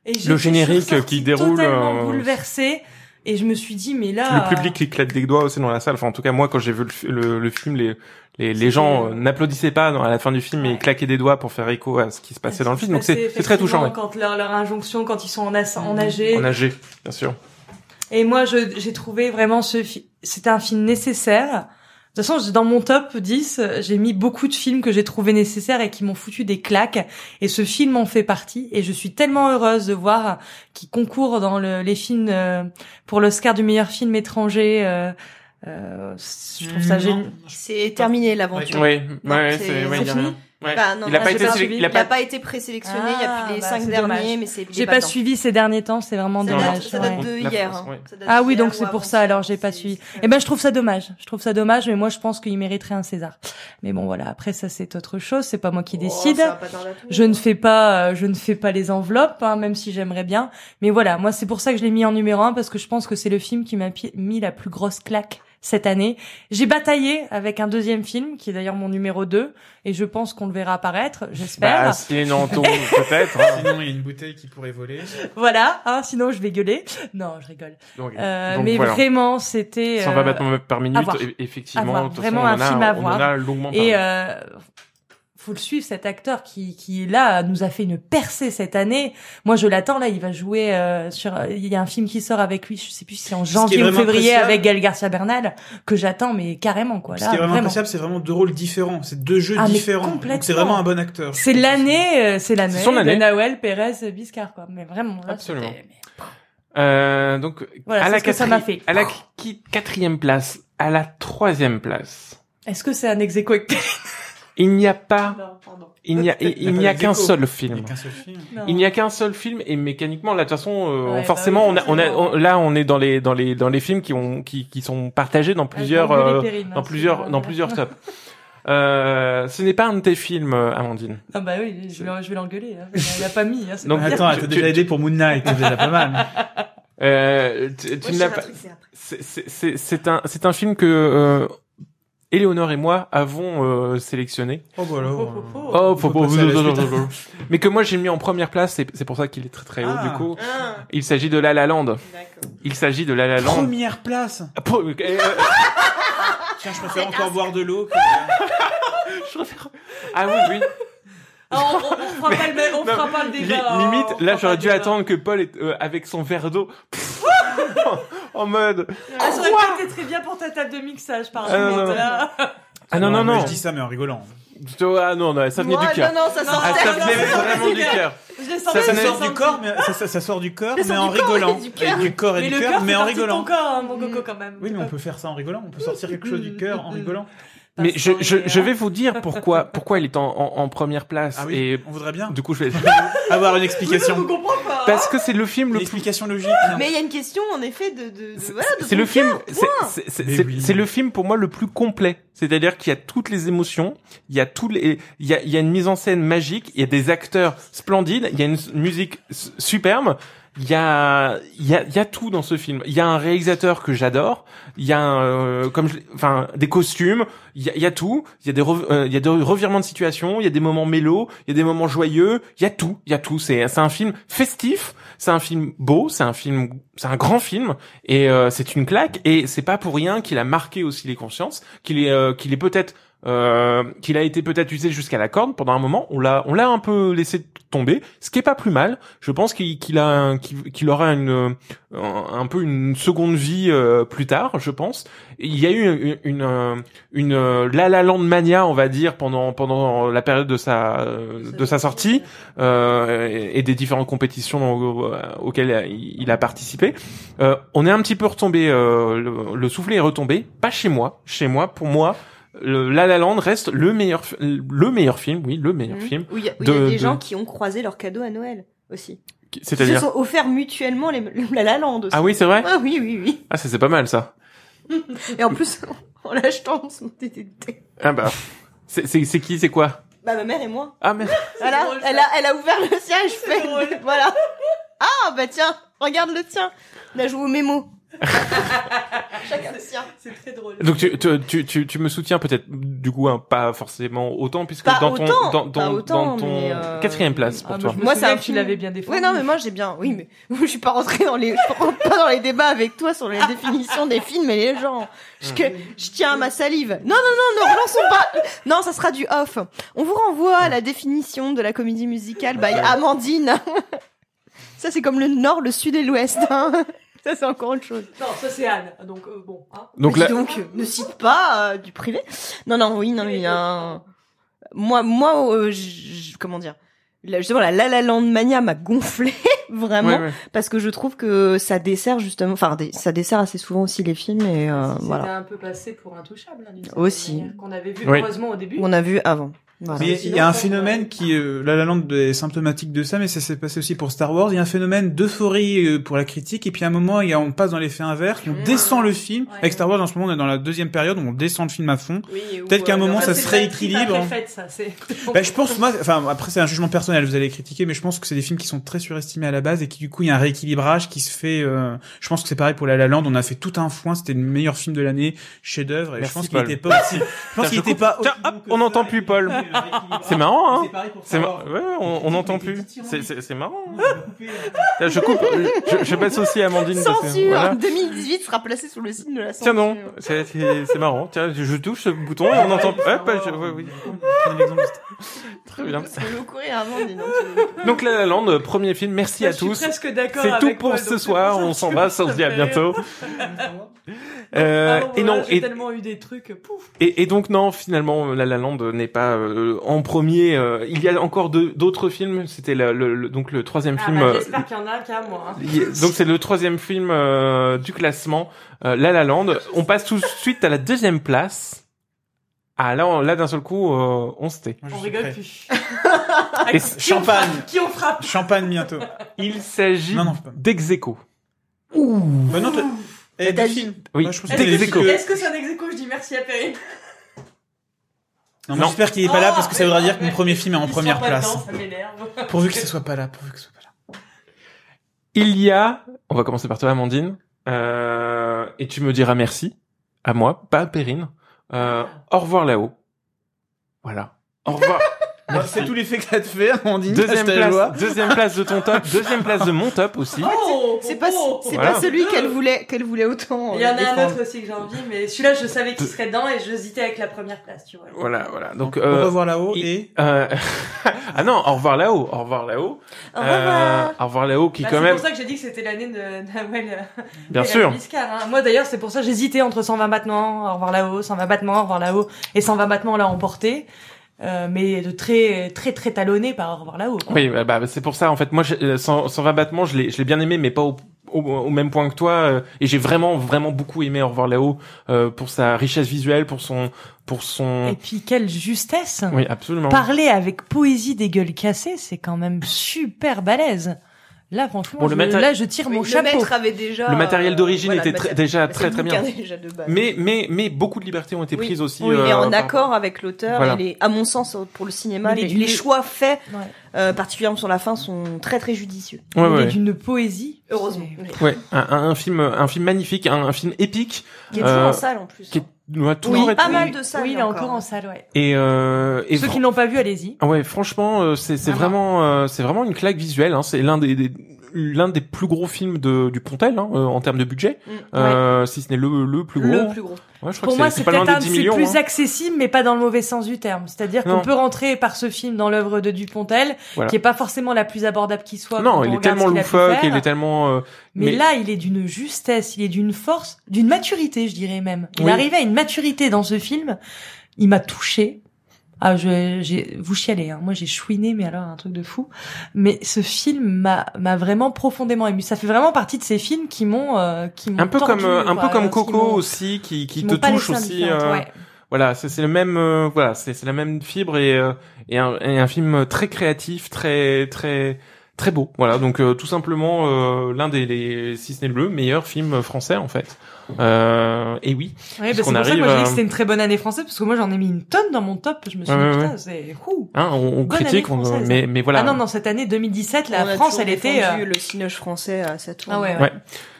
et le générique qui déroule, totalement euh, bouleversée. Et je me suis dit, mais là. le public éclate des doigts aussi dans la salle. Enfin, en tout cas, moi, quand j'ai vu le, fi- le, le film, les les, les gens euh, euh, n'applaudissaient pas dans, à la fin du film, mais Ouais. claquaient des doigts pour faire écho à ce qui se passait dans le qui film. Donc c'est très touchant. Ouais. Quand leur, leur injonction, quand ils sont en, as- en âgé. En âgé, bien sûr. Et moi, je, j'ai trouvé vraiment ce film, c'était un film nécessaire. De toute façon, dans mon top 10, j'ai mis beaucoup de films que j'ai trouvé nécessaires et qui m'ont foutu des claques. Et ce film en fait partie. Et je suis tellement heureuse de voir qu'il concourt dans le, les films euh, pour l'Oscar du meilleur film étranger. euh, euh, je trouve ça Non, génial. C'est terminé l'aventure. Oui, ouais, c'est- c'est ouais, c'est il y a fini rien. Ouais. Bah, non, il pas pas n'a pas pas été présélectionné, il y a Ah, plus les bah, cinq derniers, dommage. mais c'est J'ai pas suivi ces derniers temps, c'est vraiment Ça dommage. date, ça date de hier. France, hein. ouais. Ça date Ah oui, donc c'est pour ça, alors j'ai pas suivi. Eh ben, je trouve ça dommage. Je trouve ça dommage, mais moi, je pense qu'il mériterait un César. Mais bon, voilà. Après, ça, c'est autre chose. C'est pas moi qui Oh, décide. Je ne fais pas, euh, je ne fais pas les enveloppes, hein, même si j'aimerais bien. Mais voilà, moi, c'est pour ça que je l'ai mis en numéro un parce que je pense que c'est le film qui m'a mis la plus grosse claque cette année. J'ai bataillé avec un deuxième film, qui est d'ailleurs mon numéro 2, et je pense qu'on le verra apparaître, j'espère. Bah, si non, peut-être. hein. Sinon, il y a une bouteille qui pourrait voler. Voilà, hein, sinon je vais gueuler. Non, je rigole. Donc, Euh, donc mais voilà. vraiment, c'était... 120 euh, battements par minute, effectivement. Vraiment façon, on un a- film à on voir. en a longuement parlé. Et euh, faut le suivre cet acteur qui qui là nous a fait une percée cette année. Moi je l'attends là, il va jouer euh, sur il y a un film qui sort avec lui, je sais plus si c'est en Ce janvier ou février avec Gael Garcia Bernal que j'attends mais carrément quoi Ce là qui est vraiment, vraiment. appréciable, c'est vraiment deux rôles différents. C'est deux jeux Ah, différents. c'est vraiment un bon acteur. C'est l'année euh, c'est l'année C'est son année. de Nawel Pérez Biscar quoi. Mais vraiment là, Absolument. Euh, donc, Voilà, à la ce que ça m'a quatri- fait. À la qui- quatrième place, à la troisième place, Est-ce que c'est un ex avec- il n'y a pas, Non, il n'y a, il, il n'y a qu'un seul Il n'y film. a qu'un seul film. Non. Il n'y a qu'un seul film et mécaniquement, là, de toute façon, euh, Ouais, bah forcément, oui, on a, on a, on- là, on est dans les, dans les, dans les films qui ont, qui, qui sont partagés dans plusieurs, euh, hein, dans plusieurs, dans plusieurs tops. Euh, ce n'est pas un de tes films, euh, Amandine. Ah bah oui, je vais, je vais l'engueuler. Hein. Il a pas mis. Hein, Donc, pas. Attends, elle tu- t'a tu- déjà aidé pour Moon Knight, c'est déjà pas mal. Euh, tu, je pas, c'est un, c'est un film que, euh, Éléonore et moi avons euh, sélectionné. Oh, bah alors. Oh, oh, oh. Oh, faut la suite. Mais que moi j'ai mis en première place, c'est c'est pour ça qu'il est très très haut Ah. du coup. Ah, Il s'agit de La La Land. d'accord. Il s'agit de La La Land. Première place. Ah, pro- euh, euh, Tiens, je préfère encore boire de l'eau. que- je préfère- Ah oui, oui. Ah, on, on, on fera pas le, on Non, fera pas le Li- débat. hein, limite, là j'aurais dû attendre que Paul est euh, avec son verre d'eau. en mode. Ah, ça aurait pas été très bien pour ta table de mixage, par Ah, non, contre. non, non. là. Ah non non mais non. Je dis ça, mais en rigolant. Ah non non, ça venait Moi, du cœur. Non, non, ça Non, sortait. Ah ça non, venait non, vraiment du cœur. Ça Ça sort du corps, mais ça, ça- ça sort du corps, mais en rigolant. du cœur. Et du corps et Mais mais en de ton rigolant. corps, hein, mon coco, quand même. Oui, mais on peut faire ça en rigolant. On peut sortir quelque chose du cœur en rigolant. Mais je, je, je hein. vais vous dire pourquoi pourquoi il est en, en, en première place Ah oui, et on voudrait bien du coup je vais avoir une explication. pas. parce que c'est le film Une le plus explication logique. Mais il y a une question, en effet, de, de, de- C'est- voilà, le film, cœur, c'est- oui. c'est le film pour moi le plus complet. C'est-à-dire qu'il y a toutes les émotions, il y a tous les, il y a, il y a une mise en scène magique, il y a des acteurs splendides, il y a une musique superbe, il y a, il y a, il y a tout dans ce film. Il y a un réalisateur que j'adore. Il y a, un, euh, comme, enfin, des costumes. Il y a, il y a tout. Il y a des, rev- euh, il y a des revirements de situation. Il y a des moments mélos. Il y a des moments joyeux. Il y a tout. Il y a tout. C'est, c'est un film festif. C'est un film beau. C'est un film, c'est un grand film. Et euh, c'est une claque. Et c'est pas pour rien qu'il a marqué aussi les consciences. Qu'il est, euh, qu'il est peut-être euh, qu'il a été peut-être usé jusqu'à la corde pendant un moment. On l'a, on l'a un peu laissé tomber, ce qui est pas plus mal. Je pense qu'il, qu'il a, qu'il, aura une, euh, un, peu une seconde vie euh, plus tard, je pense. Il y a eu une, une, une, La La Land mania, on va dire, pendant pendant la période de sa de sa sortie euh, et, et des différentes compétitions euh, auxquelles il, a participé. Euh, on est un petit peu retombé, euh, le, le soufflet est retombé, pas chez moi. Chez moi, pour moi, le La La Land reste le meilleur, le meilleur film, oui, le meilleur Mhm. film. Où il y a, où il y a de- des de- gens qui ont croisé leurs cadeaux à Noël aussi. Ils se C'est-à-dire sont offerts mutuellement les, le La La Land aussi. Ah oui, c'est vrai. Ah oui, oui, oui. Ah, ça c'est pas mal ça. Et en plus, en l'achetant, on se montait des têtes. Ah bah, c'est c'est c'est qui, c'est quoi Bah, ma mère et moi. Ah mais Voilà, drôle, elle a, elle a ouvert le sien et je fais, drôle. voilà. Ah, bah tiens, regarde le tien. On a joué au mémo. Chacun. C'est très drôle. donc tu tu tu tu, tu me soutiens peut-être du coup hein, pas forcément autant puisque Pas dans ton autant, dans, pas dans, autant, dans ton euh, quatrième place pour Ah, toi. moi, c'est un que tu l'avais bien défendu. Oui, non, mais moi j'ai bien. Oui, mais je suis pas rentrée dans les. Je rentre pas dans les débats avec toi sur les définitions des films et les gens. Je, que, je tiens à ma salive. Non, non, non, ne relançons pas. Non, ça sera du off. On vous renvoie à la définition de la comédie musicale by Amandine. Ça, c'est comme le nord, le sud et l'ouest. hein. Ça, c'est encore autre chose. Non, ça c'est Anne. Donc euh, bon. Hein. Donc Dis là, donc, euh, ne cite pas euh, du privé. Non, non, oui, non, mais il y a un... Moi, moi, euh, j- comment dire? La, Justement, la La La Land Mania m'a gonflé, vraiment, ouais, ouais. parce que je trouve que ça dessert justement... Enfin, des- ça dessert assez souvent aussi les films, et euh, C'était voilà. un peu passé pour intouchable. Hein, d'une Aussi. manière, Qu'on avait vu Oui. heureusement au début. On a vu avant. Voilà. Mais il y a un phénomène qui, euh, La La Land est symptomatique de ça, mais ça s'est passé aussi pour Star Wars. Il y a un phénomène d'euphorie euh, pour la critique, et puis à un moment, il y a, on passe dans l'effet inverse, on Mmh. descend le film. Ouais. Avec Star Wars, en ce moment, on est dans la deuxième période où on descend le film à fond. Oui, ou, Peut-être qu'à un euh, moment, le ça se rééquilibre. ça, Bah, je pense, moi, enfin, après, c'est un jugement personnel, vous allez critiquer, mais je pense que c'est des films qui sont très surestimés à la base et qui, du coup, il y a un rééquilibrage qui se fait, euh, je pense que c'est pareil pour La La Land, on a fait tout un foin, c'était le meilleur film de l'année, chef-d'œuvre, et Merci, je pense qu'il Paul. était pas aussi, je pense qu'il était pas Tiens, hop, on n'entend plus Paul. C'est marrant, hein. C'est pareil pour C'est Star mar- Wars. ouais, on on n'entend plus. C'est marrant. Va euh, Tiens, Je coupe. Je, je baisse aussi Amandine. parce que- Censure voilà. 2018 sera placé sous le signe de la censure. Tiens non, c'est marrant. Tiens, je touche ce bouton et on entend. Hop, je- ouais, oui. Très bien. Dis donc. La La Land, premier film. Merci Moi, à je suis tous. presque d'accord C'est tout pour toi, ce soir. On que s'embrasse. On se dit à bientôt. Euh, et voilà, non, j'ai et, tellement eu des trucs, pouf. et, et donc non, finalement, La La Land n'est pas euh, en premier. euh, il y a encore d'autres films. C'était le, le- donc le troisième Ah, film. bah, euh, J'espère qu'il y en a qu'à moi. hein. donc c'est le troisième film euh, du classement, euh, La La Land. On passe tout de suite à la deuxième place. Ah là, on- là d'un seul coup, euh, on se tait. On rigole prêt. plus. Et on champagne. Qui on frappe Champagne bientôt. Il s'agit Non, non, pas. d'Execo. Bah non, toi- eh, des films. Oui, Moi, je pense que Est-ce que, que c'est un ex-écho Je dis merci à Perrine. Non, j'espère qu'il est pas là parce que ça voudra dire que mon premier film est en première place. dedans, ça m'énerve. Pourvu que ce soit pas là, pourvu que ce soit pas là. Il y a, on va commencer par toi, Amandine, euh, et tu me diras merci à moi, pas à Perrine. Euh, au revoir là-haut. Voilà. Au revoir. C'est tous les faits que t'as fait, Amandine. Deuxième te place, deuxième place de ton top, deuxième place de mon top aussi. Oh, C'est pas, oh, c'est Voilà. pas celui qu'elle voulait, qu'elle voulait autant. Il y en a un autre aussi que j'ai envie, mais celui-là, je savais qu'il serait dedans et j'hésitais avec la première place, tu vois. Voilà, voilà. Donc, Au euh, revoir là-haut et euh, ah non, au revoir là-haut, au revoir là-haut. Au revoir. Euh, au revoir là-haut qui Bah, quand c'est même, pour ça que j'ai dit que c'était l'année de Nawel. euh, bien sûr. Biscar, hein. Moi d'ailleurs, c'est pour ça que j'hésitais entre 120 battements, au revoir là-haut, 120 battements, au revoir là-haut, et 120 battements l'a emporté. Euh, mais de très très très talonné par au revoir là-haut. Oui, bah, bah, c'est pour ça en fait. Moi, euh, 100 120 battements, je l'ai, je l'ai bien aimé, mais pas au, au, au même point que toi. euh, et j'ai vraiment, vraiment beaucoup aimé Au revoir là-haut euh, pour sa richesse visuelle, pour son, pour Et son. puis quelle justesse Oui, absolument. Parler avec poésie des gueules cassées, c'est quand même super balèze. Là, franchement, Bon, le je, là, je tire Oui, mon le chapeau. maître avait déjà. Le matériel euh, d'origine voilà, était le déjà très, le très bien. déjà de base. Mais, mais, mais beaucoup de libertés ont été Oui. prises aussi. Oui, euh, mais en par- accord avec l'auteur Voilà. et les, à mon sens, pour le cinéma, les, les- les choix faits Ouais. Euh, particulièrement sur la fin, sont très très judicieux. Ouais, Il ouais. est d'une poésie. Heureusement. Ouais, un, un, un film, un film magnifique, un, un film épique, Qui est toujours Euh, en salle en plus. qui est- doit toujours Oui, être pas mal de salles. Oui, il est encore encore en salle, ouais. et euh, et Ceux qui l'ont pas vu, allez-y. Ah ouais, franchement, euh, c'est c'est Vraiment. vraiment euh, c'est vraiment une claque visuelle. Hein. C'est l'un des, des l'un des plus gros films de du Pontel hein, euh, en termes de budget, Mm. euh, si ce n'est le le plus gros. Le plus gros. Ouais, je crois Pour que moi, c'est peut-être un 10 c'est plus hein. accessible, mais pas dans le mauvais sens du terme. C'est-à-dire qu'on peut rentrer par ce film dans l'œuvre de Dupontel, Voilà. qui est pas forcément la plus abordable qui soit. Non, on il est tellement loufoque, il est tellement. euh, Mais, là, il est d'une justesse, il est d'une force, d'une maturité, je dirais même. Il Oui. arrive à une maturité dans ce film. Il m'a touché. Ah, je, j'ai, vous chialez, hein. Moi, j'ai chouiné, mais alors, un truc de fou. Mais ce film m'a, m'a vraiment profondément ému. Ça fait vraiment partie de ces films qui m'ont, euh, qui m'ont un peu tordu, comme euh, un peu comme qui Coco aussi, qui qui qui te touche aussi. euh, ouais. Voilà, c'est c'est le même. euh, voilà, c'est c'est la même fibre et euh, et un, et un film très créatif, très très très beau. Voilà, donc euh, tout simplement euh, l'un des les, si ce n'est le meilleur film français en fait. Euh, et oui. Ouais, bah, Parce c'est qu'on pour ça que arrive moi j'ai dit que c'était une très bonne année française parce que moi j'en ai mis une tonne dans mon top. Je me suis Ouais, dit ouais, putain c'est ouh. Hein, on, on critique, on- mais mais voilà. Ah non non cette année 2017 la On a France toujours elle était. euh, le cinoche français à sa tour. Ah ouais, ouais. Ouais.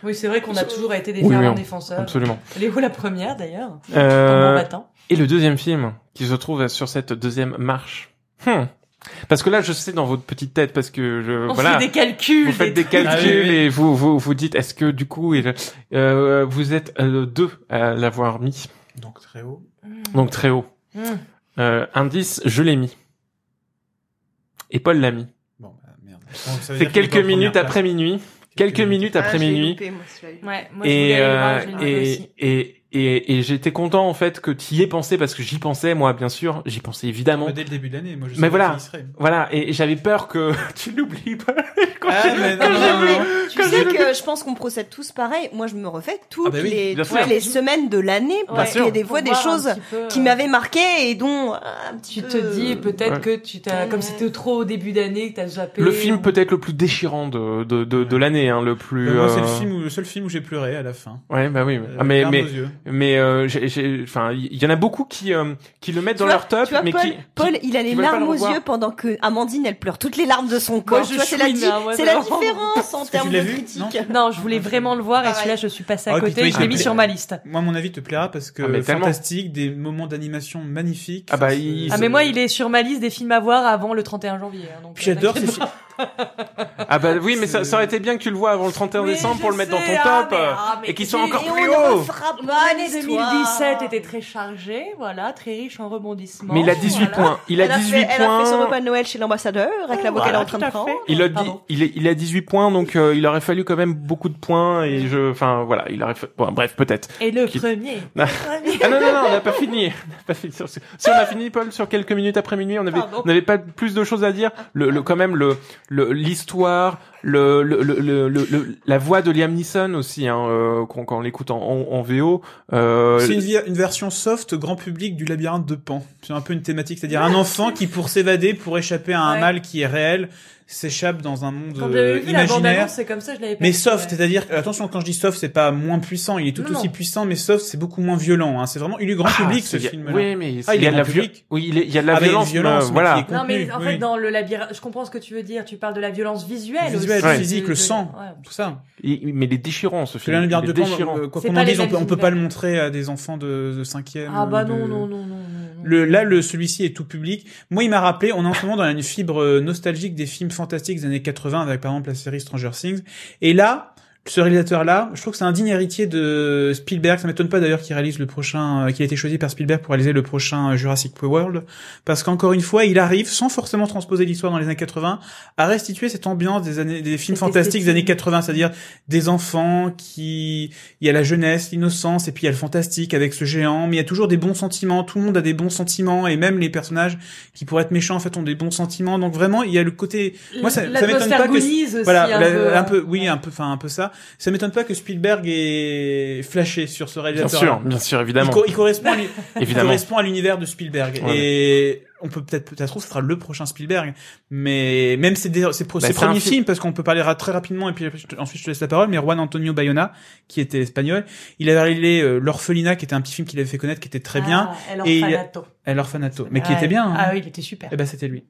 Oui c'est vrai qu'on a toujours été des Oui, fervents oui, défenseurs. Absolument. Elle est où la première d'ailleurs? Euh, battant. Et le deuxième film qui se trouve sur cette deuxième marche. Hmm. Parce que là, je sais dans votre petite tête, parce que je On voilà, fait des calculs. vous faites des calculs Ah oui, oui. et vous vous vous dites est-ce que du coup il- euh, vous êtes euh, deux à l'avoir mis, Donc très haut. donc très haut. Mmh. Euh, indice, je l'ai mis. Et Paul l'a mis. Bon, bah, merde. C'est quelques minutes après minuit. Quelques minutes après Ah, minuit. loupé, moi, celui-là. Ouais, moi je voulais Et, euh, voir, et, aussi. et, et, et j'étais content en fait que tu y aies pensé parce que j'y pensais moi bien sûr j'y pensais évidemment place. Dès le début de l'année, moi je Mais voilà. qu'il y serait. voilà et j'avais peur que tu l'oublies pas Quand Ah, j'ai- mais quand non, non, non. Tu Quand sais que je pense qu'on procède tous pareil. Moi, je me refais toutes Ah bah oui, les, sûr. les semaines de l'année parce qu'il y a des fois des choses peu, qui euh, m'avaient marqué et dont euh, un petit Tu peu... te dis peut-être Ouais. que tu t'as, comme c'était trop au début d'année, que t'as zappé. le film peut-être le plus déchirant de de de, l'année hein, le plus Bah, moi, c'est euh, le film où, le seul film où j'ai pleuré à la fin. ouais bah oui Euh, ah, mais larmes mais mais euh, j'ai j'ai enfin il y en a beaucoup qui euh, qui le mettent Tu dans vois- leur top tu vois, mais Paul, qui Paul, il a les larmes aux yeux pendant que Amandine, elle pleure toutes les larmes de son corps. c'est la, c'est différence en termes de critique. Non, je voulais vraiment le voir et Pareil. celui-là je suis passée Ah à puis côté, je l'ai mis sur ma liste. Moi, mon avis, te plaira parce que Ah, mais fantastique, des moments d'animation magnifiques. Ah bah, Ah mais moi il est sur ma liste des films à voir avant le 31 janvier. hein, donc, Puis j'adore euh, ces films. ah bah oui mais ça, aurait été bien que tu le vois avant le 31 Oui, décembre pour le mettre dans ton ah, top mais- euh, ah, mais et qu'il soit encore Et plus on haut pas Bah, L'année l'histoire. 2017 était très chargée, voilà, très riche en rebondissements. mais il a 18 voilà. points il a elle a 18 fait, elle a fait son points repas de Noël chez l'ambassadeur avec la voix qu'elle est Voilà, en train tout de à prendre. fait. Il a dit, il est, il a 18 points, donc euh, il aurait fallu quand même beaucoup de points et je, enfin voilà, il aurait, fa- bon, bref peut-être. Et le Qui- premier. Ah. Non non non, on n'a pas fini. On n'a pas fini sur ce- Si on a fini, Paul, sur quelques minutes après minuit, on avait, Pardon. on n'avait pas plus de choses à dire. Le, le quand même le, le l'histoire, le, le, le, le, le- le- la voix de Liam Neeson aussi, hein, euh, quand, quand on l'écoute en, en, en VO. Euh, C'est une, une version soft, grand public du labyrinthe de Pan. C'est un peu une thématique, c'est-à-dire un enfant qui, pour s'évader, pour échapper à un Ouais. mal qui est réel, s'échappe dans un monde Quand euh, vu la imaginaire. c'est comme ça, je l'avais pas Mais vu, soft, ouais. c'est-à-dire, attention, quand je dis soft, c'est pas moins puissant, il est tout Non, aussi non. puissant, mais soft, c'est beaucoup moins violent. Hein. C'est vraiment, il est grand ah, public ce c'est- film-là. Oui, mais Ah, il y a est de la public. Oui, il, est- il y a de la Ah, violence. euh, mais voilà. Non mais en oui. fait dans le labyrinthe, je comprends ce que tu veux dire. Tu parles de la violence visuelle, Visuelle, aussi. physique, De- le sang, ouais. tout ça. Mais il est déchirant ce film. là, le Il est garde de quoi qu'on en les dise, on peut, pas le montrer à des enfants de, de cinquième. Ah bah non non non non. Le, là, le, celui-ci est tout public. Moi, il m'a rappelé, on est en ce moment dans une fibre euh, nostalgique des films fantastiques des années 80 avec par exemple la série Stranger Things. Et là, ce réalisateur-là, je trouve que c'est un digne héritier de Spielberg. Ça m'étonne pas d'ailleurs qu'il réalise le prochain, euh, qu'il a été choisi par Spielberg pour réaliser le prochain euh, Jurassic World. Parce qu'encore une fois, il arrive, sans forcément transposer l'histoire dans les années 80, à restituer cette ambiance des années, des films fantastiques des années esthétique. 80, c'est-à-dire des enfants qui, il y a la jeunesse, l'innocence, et puis il y a le fantastique avec ce géant, mais il y a toujours des bons sentiments, tout le monde a des bons sentiments, et même les personnages qui pourraient être méchants, en fait, ont des bons sentiments, donc vraiment, il y a le côté, Moi, ça- ça m'étonne pas que- aussi, voilà, un, la- peu, un peu, oui, un peu, enfin, un peu ça. Ça m'étonne pas que Spielberg ait flashé sur ce Bien réalisateur. sûr, bien sûr, Il, évidemment. co- il correspond, à il Évidemment. correspond à l'univers de Spielberg. Ouais. Et on peut peut-être, peut-être trouve, ce sera le prochain Spielberg. Mais même ses, Bah, premiers film- films, parce qu'on peut parler très rapidement, et puis ensuite je te laisse la parole, mais Juan Antonio Bayona, qui était espagnol, il avait réalisé euh, L'Orphelinat, qui était un petit film qu'il avait fait connaître, qui était très bien, Ah, El et il- Orfanato. et L'Orphanato, mais qui était bien. hein. Ah oui, il était super. Eh ben, c'était lui.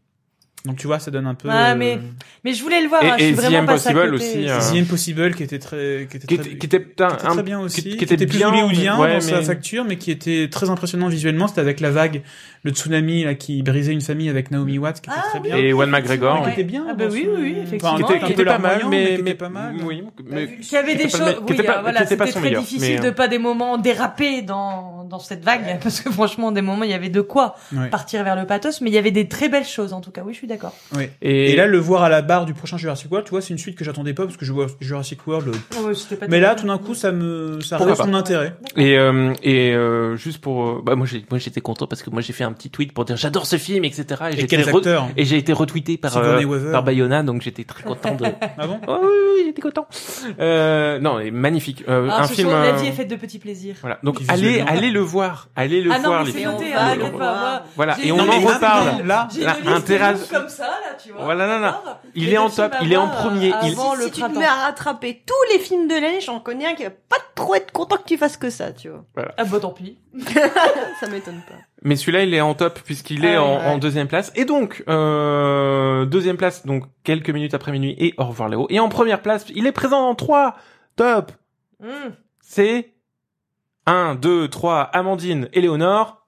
Donc tu vois, ça donne un peu. Ah, euh, mais- Mais je voulais le voir. Et- hein, je et suis The vraiment passée à Impossible côté. aussi, euh, The Impossible qui était très, qui était qui très, était, qui était qui était un- très bien aussi, qui- qui, qui était, était plus bien, hollywoodien ouais, dans sa mais- facture, mais qui était très impressionnant visuellement. C'était avec la vague, le tsunami là qui brisait une famille avec Naomi Watts, qui était Ah, très oui. bien. et One McGregor. qui était bien. Ah bah oui, oui, oui, Enfin, effectivement. qui un était, qui pas mal, mais, qui mais pas mal. oui, mais Il y avait des qui choses, pas- qui oui, était pas- euh, voilà, qui était pas c'était son très difficile mais, de pas des moments déraper dans dans cette vague, parce que franchement, des moments, il y avait de quoi partir vers le pathos, mais il y avait des très belles choses en tout cas. Oui, je suis d'accord. Ouais. Et, Et là, le voir à la barre du prochain Jurassic World, tu vois, c'est une suite que j'attendais pas parce que je vois Jurassic World. euh, Mais là, tout d'un coup, ça me, ça son pas intérêt. Et, euh, et euh, juste pour, euh, bah moi j'ai, moi j'étais content parce que moi j'ai fait un petit tweet pour dire j'adore ce film, etc. Et, j'ai Et été quels re- acteurs et j'ai été retweeté par euh, par Bayona, donc j'étais très content de. Ah bon oh, oui, oui, j'étais content. Euh, non, magnifique. Euh, Ah, un ce film. euh, La vie est faite de petits plaisirs. Voilà. Donc allez, allez le voir, allez le Ah non, voir les films. hein, Voilà. Et on en reparle. Là, J'ai là, comme ça, là, tu vois. Voilà, non, non. D'accord Il Et est en top, à il est en premier, euh, il- Avant si le tu te mets à rattraper tous les films de l'année, j'en connais un qui va pas trop être content que tu fasses que ça, tu vois. Ah bah tant pis. ça m'étonne pas. Mais celui-là, il est en top puisqu'il est Ah en, ouais. en deuxième place. Et donc, euh, deuxième place, donc quelques minutes après minuit et au revoir Léo. Et en première place, il est présent dans trois top. Hum. C'est 1, 2, 3, Amandine, Éléonore.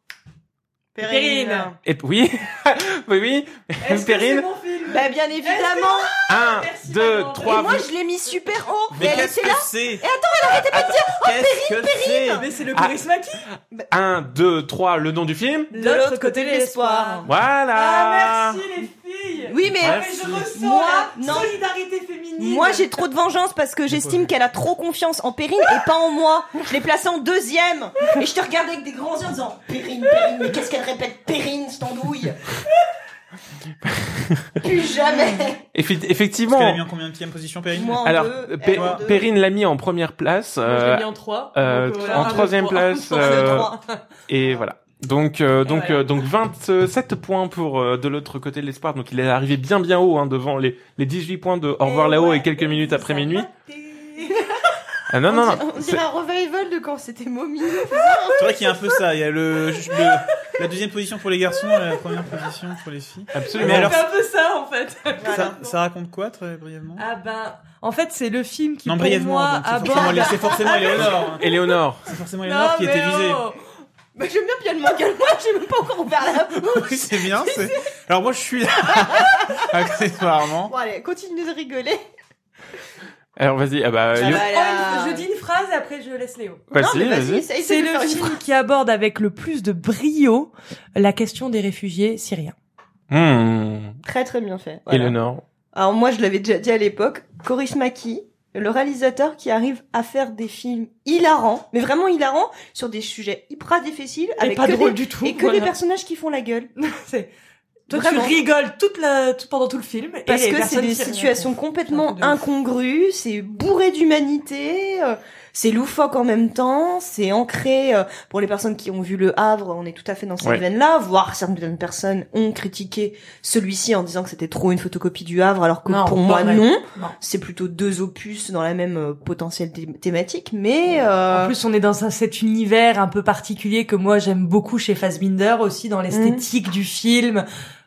Perrine. Et oui, oui, oui, Est-ce que c'est Perrine. mon film Bah bien évidemment. 1, Merci, 2, maman. Et 3, moi je l'ai mis super haut. Mais elle qu'est-ce était là. c'est Et attends, elle arrêtait pas de dire Qu'est-ce que c'est Mais c'est le Ah. charisme qui 1, 2, 3, le nom du film. De l'autre côté de l'espoir. Voilà. Ah merci les filles Oui, mais Ah, je ressens Moi, la non. solidarité féminine. Moi, j'ai trop de vengeance parce que j'estime qu'elle a trop confiance en Perrine et pas en moi. Je l'ai placée en deuxième. Et je te regardais avec des grands yeux en disant Perrine, Perrine, mais qu'est-ce qu'elle répète Perrine, cette andouille Plus jamais Effe- Parce qu'elle a effectivement. mis en combien de position, Perrine Moi en Alors, deux, Pe- elle en deux. Perrine l'a mis en première place. Moi, je euh, l'ai mis en 3. euh, en troisième place, euh. Et voilà. Donc euh, donc voilà. euh, donc 27 points pour euh, de l'autre côté de l'espoir. Donc il est arrivé bien bien haut hein, devant les les 18 points de Au revoir là-haut et quelques minutes après minuit. Ah non non On non. dirait- On dirait un revival de quand c'était Mommy. C'est vrai qu'il y a un peu ça. Il y a le, le- la deuxième position pour les garçons et la première position pour les filles. Absolument. Mais alors- C'est un peu ça en fait. Ça, ça raconte quoi, très brièvement? Ah ben, en fait, c'est le film qui Non, pour brièvement. moi donc c'est aborde. forcément, c'est forcément Éléonore. hein. Éléonore. C'est forcément Éléonore qui était mais visée. oh. Bah, j'aime bien bien le manga, moi j'ai même pas encore ouvert la bouche. Oui, c'est bien. c'est- Alors moi, je suis là. Accessoirement. Bon allez, continue de rigoler. Alors vas-y. Ah bah Oh, je dis une phrase et après je laisse Léo. Vas-y C'est le film qui aborde avec le plus de brio la question des réfugiés syriens. Hmm. Très très bien fait. Voilà. Éléonore. Alors moi je l'avais déjà dit à l'époque, Coris Maki, le réalisateur qui arrive à faire des films hilarants, mais vraiment hilarants, sur des sujets hyper difficiles, Et avec pas que drôle des, du tout. et que voilà. des personnages qui font la gueule. C'est- Toi, Vraiment. tu rigoles toute la, tout, pendant tout le film. et Parce que c'est des situations complètement incongrues, c'est bourré d'humanité, euh, c'est loufoque en même temps, c'est ancré euh, pour les personnes qui ont vu Le Havre, on est tout à fait dans cette Ouais. veine-là, voire certaines personnes ont critiqué celui-ci en disant que c'était trop une photocopie du Havre, alors que Non, pour moi vrai. non, Non. c'est plutôt deux opus dans la même euh, potentielle thé- thématique, mais euh, En plus, on est dans un, cet univers un peu particulier que moi j'aime beaucoup chez Fassbinder aussi dans l'esthétique du film.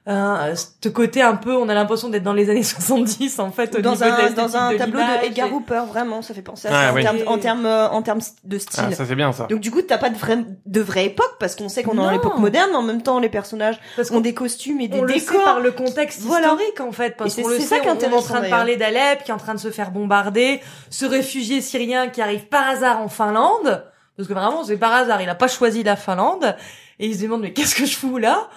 Euh, ce côté un peu, on a l'impression d'être dans les années 70 en fait au dans niveau un dans un de tableau de Edgar et- Hooper, vraiment, ça fait penser à Ah, ça oui. en termes en termes euh, en termes de style. Ah ça c'est bien ça. Donc du coup, t'as pas de vraie, de vraie époque parce qu'on sait qu'on est dans l'époque moderne, mais en même temps, les personnages Parce ont qu'on des costumes et des on le sait décors. par le contexte Voilà. historique en fait parce qu'on le c'est sait ça qui est on- on est en train de parler d'Alep qui est en train de se faire bombarder ce réfugié syrien qui arrive par hasard en Finlande parce que vraiment c'est par hasard il a pas choisi la Finlande et il se demande mais qu'est-ce que je fous là?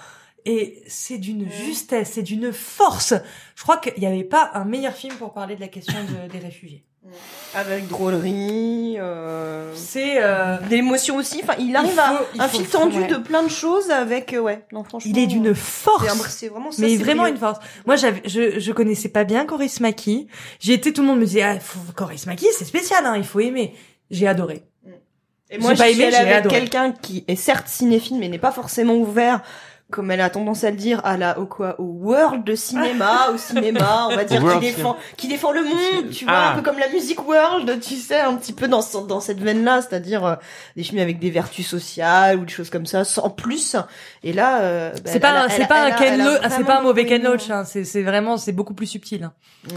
Et c'est d'une justesse c'est d'une force je crois qu'il n'y avait pas un meilleur film pour parler de la question de- des réfugiés Avec drôlerie, euh... c'est euh, des émotions aussi. Enfin, il arrive faut- à un fil tendu ouais. de plein de choses avec, euh, ouais. Non, franchement. il est d'une force C'est vraiment ça. mais vraiment brillant. une force. Moi, j'avais, je, je connaissais pas bien Coris Maki. J'ai été, tout le monde me disait, ah, Coris Maki, c'est spécial, hein, il faut aimer. J'ai adoré. Et moi, j'ai pas aimé, j'ai adoré. quelqu'un qui est certes cinéphile, mais n'est pas forcément ouvert comme elle a tendance à le dire, à la au quoi au world de cinéma, au cinéma, on va dire qui défend qui défend le monde, tu vois, Ah. un peu comme la musique world, tu sais, un petit peu dans ce- dans cette veine-là, c'est-à-dire euh, des films avec des vertus sociales ou des choses comme ça, sans plus. Et là, euh, bah, C'est pas, a- un- elle c'est pas un Ken ah, c'est pas un mauvais Ken. Loach, hein. C'est, c'est vraiment, c'est beaucoup plus subtil. hein. Mm.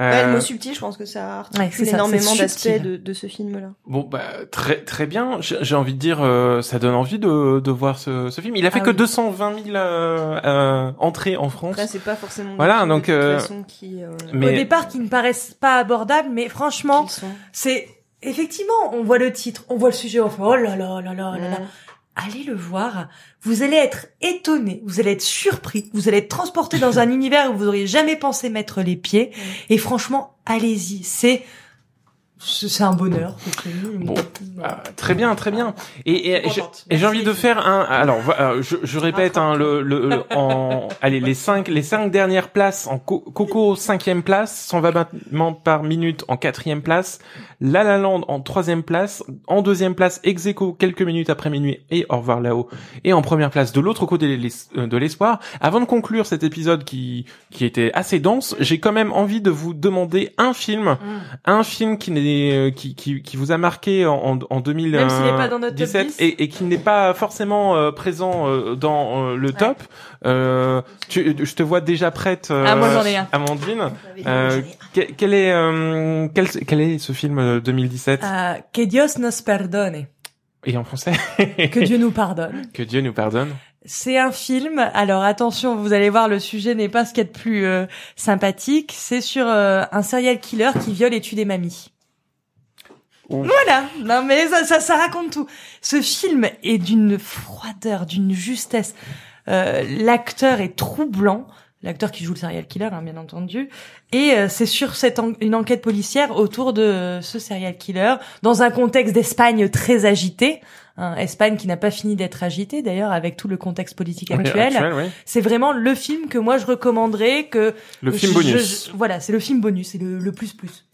Euh, Ouais, le mot subtil, je pense que ça articule Ouais, c'est ça, énormément d'aspects de, de ce film-là. Bon, bah, très très bien. J'ai j'ai envie de dire, euh, ça donne envie de, de voir ce, ce film. Il a fait Ah que oui. 220 000 euh, euh, entrées en France. Après, c'est pas forcément Voilà, donc, de toute euh, qui, euh, Mais- Au départ, qui ne paraissent pas abordables, mais franchement, c'est, effectivement, on voit le titre, on voit le sujet, on fait, oh là là là là là là. Allez le voir. Vous allez être étonné, vous allez être surpris, vous allez être transporté dans un univers où vous auriez jamais pensé mettre les pieds. Et franchement, allez-y. C'est, c'est c'est un bonheur. Bon, Ah, très bien, très bien. Et, et, et j'ai envie de faire un. Alors, voilà, je, je répète, hein, le, le, le- en, allez, les cinq, les cinq dernières places en Co- Coco cinquième place, 120 battements par minute en quatrième place, La La Land en troisième place, en deuxième place ex aequo quelques minutes après minuit et Au revoir là-haut, et en première place de l'autre côté euh, de l'espoir. Avant de conclure cet épisode qui qui était assez dense, j'ai quand même envie de vous demander un film Mm. un film qui n'est euh, qui, qui qui vous a marqué en en, en 2017 Même s'il n'est pas dans notre top 10. et, et qui n'est pas forcément euh, présent euh, dans euh, le top. Euh, tu, je te vois déjà prête. euh, Ah, moi, j'en ai un. Amandine. Euh, quel, quel est euh, quel, quel est ce film euh, 2017 Euh, que Dios nos perdone. et en français Que Dieu nous pardonne. Que Dieu nous pardonne. C'est un film. Alors attention, vous allez voir, le sujet n'est pas ce qu'il y a de plus euh, sympathique. C'est sur euh, un serial killer qui viole et tue des mamies. Ouf. Voilà. Non mais ça, ça, ça raconte tout. Ce film est d'une froideur, d'une justesse. Euh, L'acteur est troublant. L'acteur qui joue le serial killer, hein, bien entendu. Et euh, c'est sur cette en- une enquête policière autour de euh, ce serial killer, dans un contexte d'Espagne très agité. Hein, Espagne qui n'a pas fini d'être agitée d'ailleurs avec tout le contexte politique Oui, actuel. oui. C'est vraiment le film que moi je recommanderais que Le film bonus. je- voilà, c'est le film bonus, c'est le, le plus plus.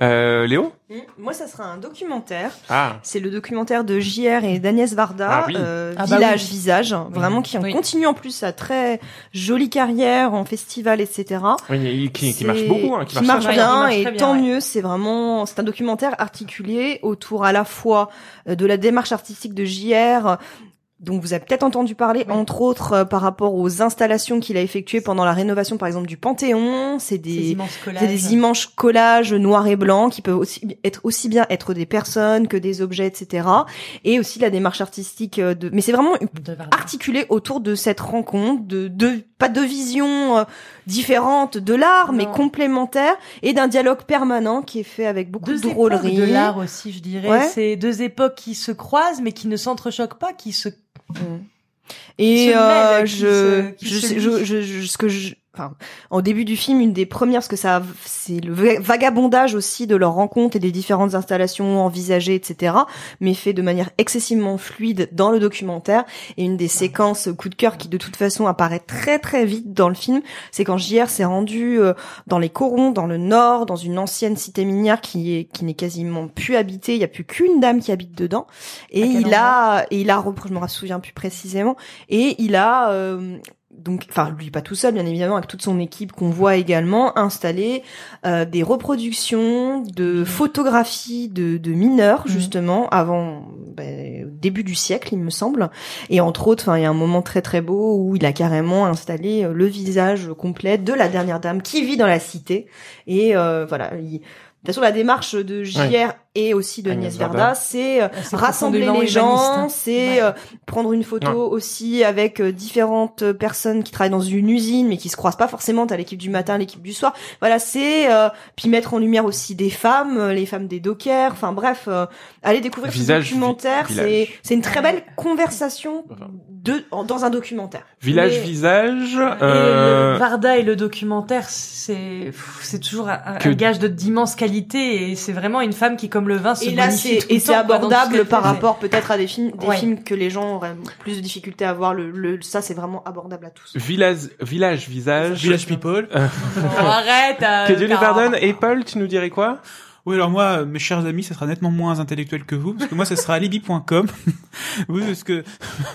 Euh, Léo Mm. Moi, ça sera un documentaire. Ah. C'est le documentaire de JR et d'Agnès Varda, Ah oui. euh, Ah bah Village oui. Visage, vraiment qui en Oui. continue en plus sa très jolie carrière en festival, etc. Oui, qui, qui marche beaucoup, hein, qui, qui marche bien. bien, Il marche et bien, tant ouais. mieux. C'est vraiment, c'est un documentaire articulé autour à la fois euh, de la démarche artistique de JR. Donc vous avez peut-être entendu parler, Oui. entre autres, euh, par rapport aux installations qu'il a effectuées pendant la rénovation, par exemple, du Panthéon. C'est Ces des, c'est des immenses collages noirs et blancs qui peuvent aussi être aussi bien être des personnes que des objets, etc. Et aussi la démarche artistique euh, de. Mais c'est vraiment articulé autour de cette rencontre, de, de pas de vision euh, différente de l'art, mais Non. complémentaire, et d'un dialogue permanent qui est fait avec beaucoup deux de drôlerie. de l'art aussi, je dirais. Ouais. C'est deux époques qui se croisent mais qui ne s'entrechoquent pas, qui se. Et euh, je, je, je, je- ce que je, enfin, au début du film, une des premières, parce que ça, c'est le va- vagabondage aussi de leur rencontre et des différentes installations envisagées, etc. Mais fait de manière excessivement fluide dans le documentaire. Et une des séquences coup de cœur qui, de toute façon, apparaît très très vite dans le film, c'est quand JR s'est rendu euh, dans les Corons, dans le nord, dans une ancienne cité minière qui est qui n'est quasiment plus habitée. Il y a plus qu'une dame qui habite dedans. Et il a, et il a, je me souviens plus précisément, et il a euh, donc, enfin lui pas tout seul bien évidemment, avec toute son équipe qu'on voit également installer euh, des reproductions de photographies de, de mineurs Mhm. justement avant ben, début du siècle il me semble, et entre autres, enfin il y a un moment très très beau où il a carrément installé euh, le visage complet de la dernière dame qui vit dans la cité, et euh, voilà. Il, de toute façon, la démarche de JR et aussi de Agnès. Varda, c'est euh, rassembler les gens, humaniste. c'est Ouais. euh, prendre une photo aussi avec euh, différentes personnes qui travaillent dans une usine mais qui se croisent pas forcément. T'as l'équipe du matin, l'équipe du soir. Voilà, c'est euh, puis mettre en lumière aussi des femmes, euh, les femmes des dockers. Enfin bref, euh, allez découvrir Visage, ce documentaire. C'est c'est une très belle conversation Enfin. de en- dans un documentaire. Village Mais- visage. Et Euh, le Varda et le documentaire, c'est c'est toujours un, un Que- gage de d'immense qualité et c'est vraiment une femme qui, comme le vin, se Et là, bonifie c'est et c'est abordable par rapport peut-être à des films, des Ouais. films que les gens auraient plus de difficultés à voir. Le, le ça, c'est vraiment abordable à tous. Village, village visage. Village People. Bon, arrête. euh, Que Dieu nous pardonne. Et Paul, tu nous dirais quoi? Oui, alors moi, euh, mes chers amis, ça sera nettement moins intellectuel que vous, parce que moi, ça sera alibi.com. oui, parce que...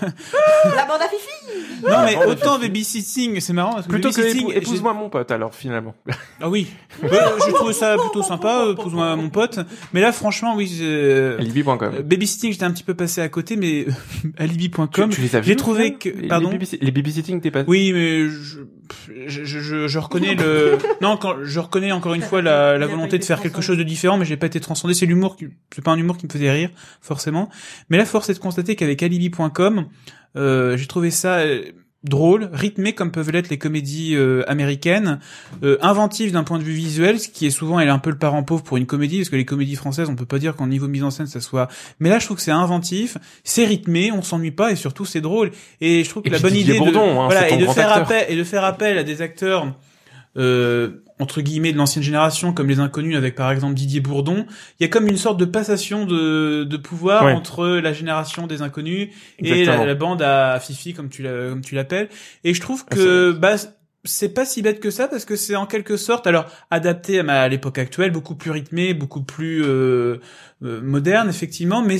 La bande à Fifi Non, mais autant babysitting, c'est marrant, parce que Plutôt que épouse-moi mon pote, alors, finalement. Ah oui, ouais, je trouve ça plutôt sympa, euh, épouse-moi mon pote. Mais là, franchement, oui, euh, Alibi.com. euh, babysitting, j'étais un petit peu passé à côté, mais alibi.com, Tu, tu les as vus j'ai trouvé que... Les- Pardon les babysitting, t'es pas... Oui, mais je, je, je, je- reconnais le. Non, quand je reconnais encore une fois la, la volonté de faire quelque chose de différent, mais j'ai pas été transcendé. C'est l'humour qui, c'est pas un humour qui me faisait rire forcément. Mais là, force est de constater qu'avec Alibi.com, euh, j'ai trouvé ça euh, drôle, rythmé comme peuvent l'être les comédies euh, américaines, euh, inventif d'un point de vue visuel, ce qui est souvent elle est un peu le parent pauvre pour une comédie, parce que les comédies françaises, on peut pas dire qu'en niveau mise en scène ça soit. Mais là, je trouve que c'est inventif, c'est rythmé, on s'ennuie pas et surtout c'est drôle. Et je trouve que Et la bonne Didier idée Bourdon, de hein, voilà et de faire acteur. appel et de faire appel à des acteurs euh, entre guillemets de l'ancienne génération comme les inconnus avec par exemple Didier Bourdon il y a comme une sorte de passation de, de pouvoir Ouais. entre la génération des inconnus et la, la bande à Fifi comme tu l'as- comme tu l'appelles. Et je trouve Ah, que bah c'est pas si bête que ça parce que c'est en quelque sorte alors adapté à, ma- à l'époque actuelle beaucoup plus rythmé beaucoup plus euh, euh, moderne effectivement mais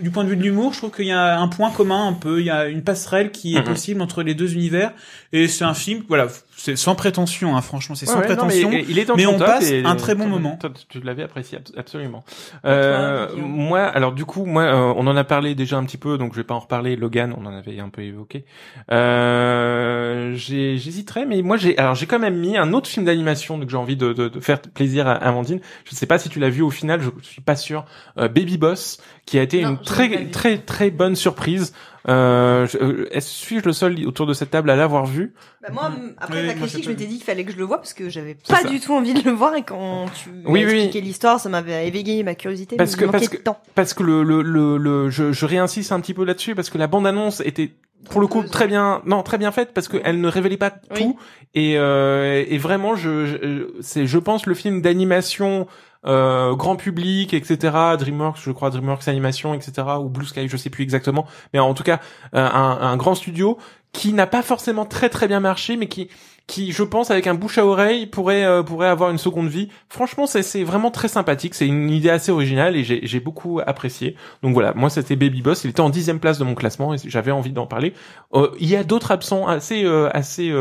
du point de vue de l'humour je trouve qu'il y a un point commun un peu il y a une passerelle qui est Mhm. possible entre les deux univers et c'est un film voilà c'est sans prétention hein, franchement c'est Ouais, sans ouais, non, prétention mais il est dans mais on passe et- un très bon moment. toi, tu l'avais apprécié abs- absolument. Euh, moi, alors du coup, moi, euh, on en a parlé déjà un petit peu, donc je vais pas en reparler. Logan, on en avait un peu évoqué. Euh, j'ai- J'hésiterais, mais moi, j'ai, alors j'ai quand même mis un autre film d'animation, donc j'ai envie de, de, de faire plaisir à Amandine. Je sais pas si tu l'as vu au final, je suis pas sûr. Euh, Baby Boss, qui a été Non, une très très très bonne surprise. Euh, je- euh, est-ce suis-je le seul autour de cette table à l'avoir vu? Bah moi, Mhm. après Oui, ta critique, je m'étais dit qu'il fallait que je le voie parce que j'avais pas ça. du tout envie de le voir et quand tu Oui, m'as oui. expliqué l'histoire, ça m'avait éveillé ma curiosité. Parce mais que- parce de que- temps. parce que le, le, le, le- je, je réinsiste un petit peu là-dessus parce que la bande annonce était pour le coup très bien non très bien faite parce qu'elle ne révélait pas Oui. tout. Et et, et vraiment je, je c'est je pense le film d'animation euh, grand public etc DreamWorks je crois DreamWorks animation etc ou Blue Sky je sais plus exactement. Mais en tout cas euh, un, un grand studio qui n'a pas forcément très très bien marché mais qui qui je pense avec un bouche à oreille pourrait euh, pourrait avoir une seconde vie. Franchement c'est vraiment très sympathique. C'est une idée assez originale et j'ai j'ai beaucoup apprécié. Donc voilà moi c'était Baby Boss. Il était en dixième place de mon classement et j'avais envie d'en parler. Euh, il y a d'autres absents assez euh, assez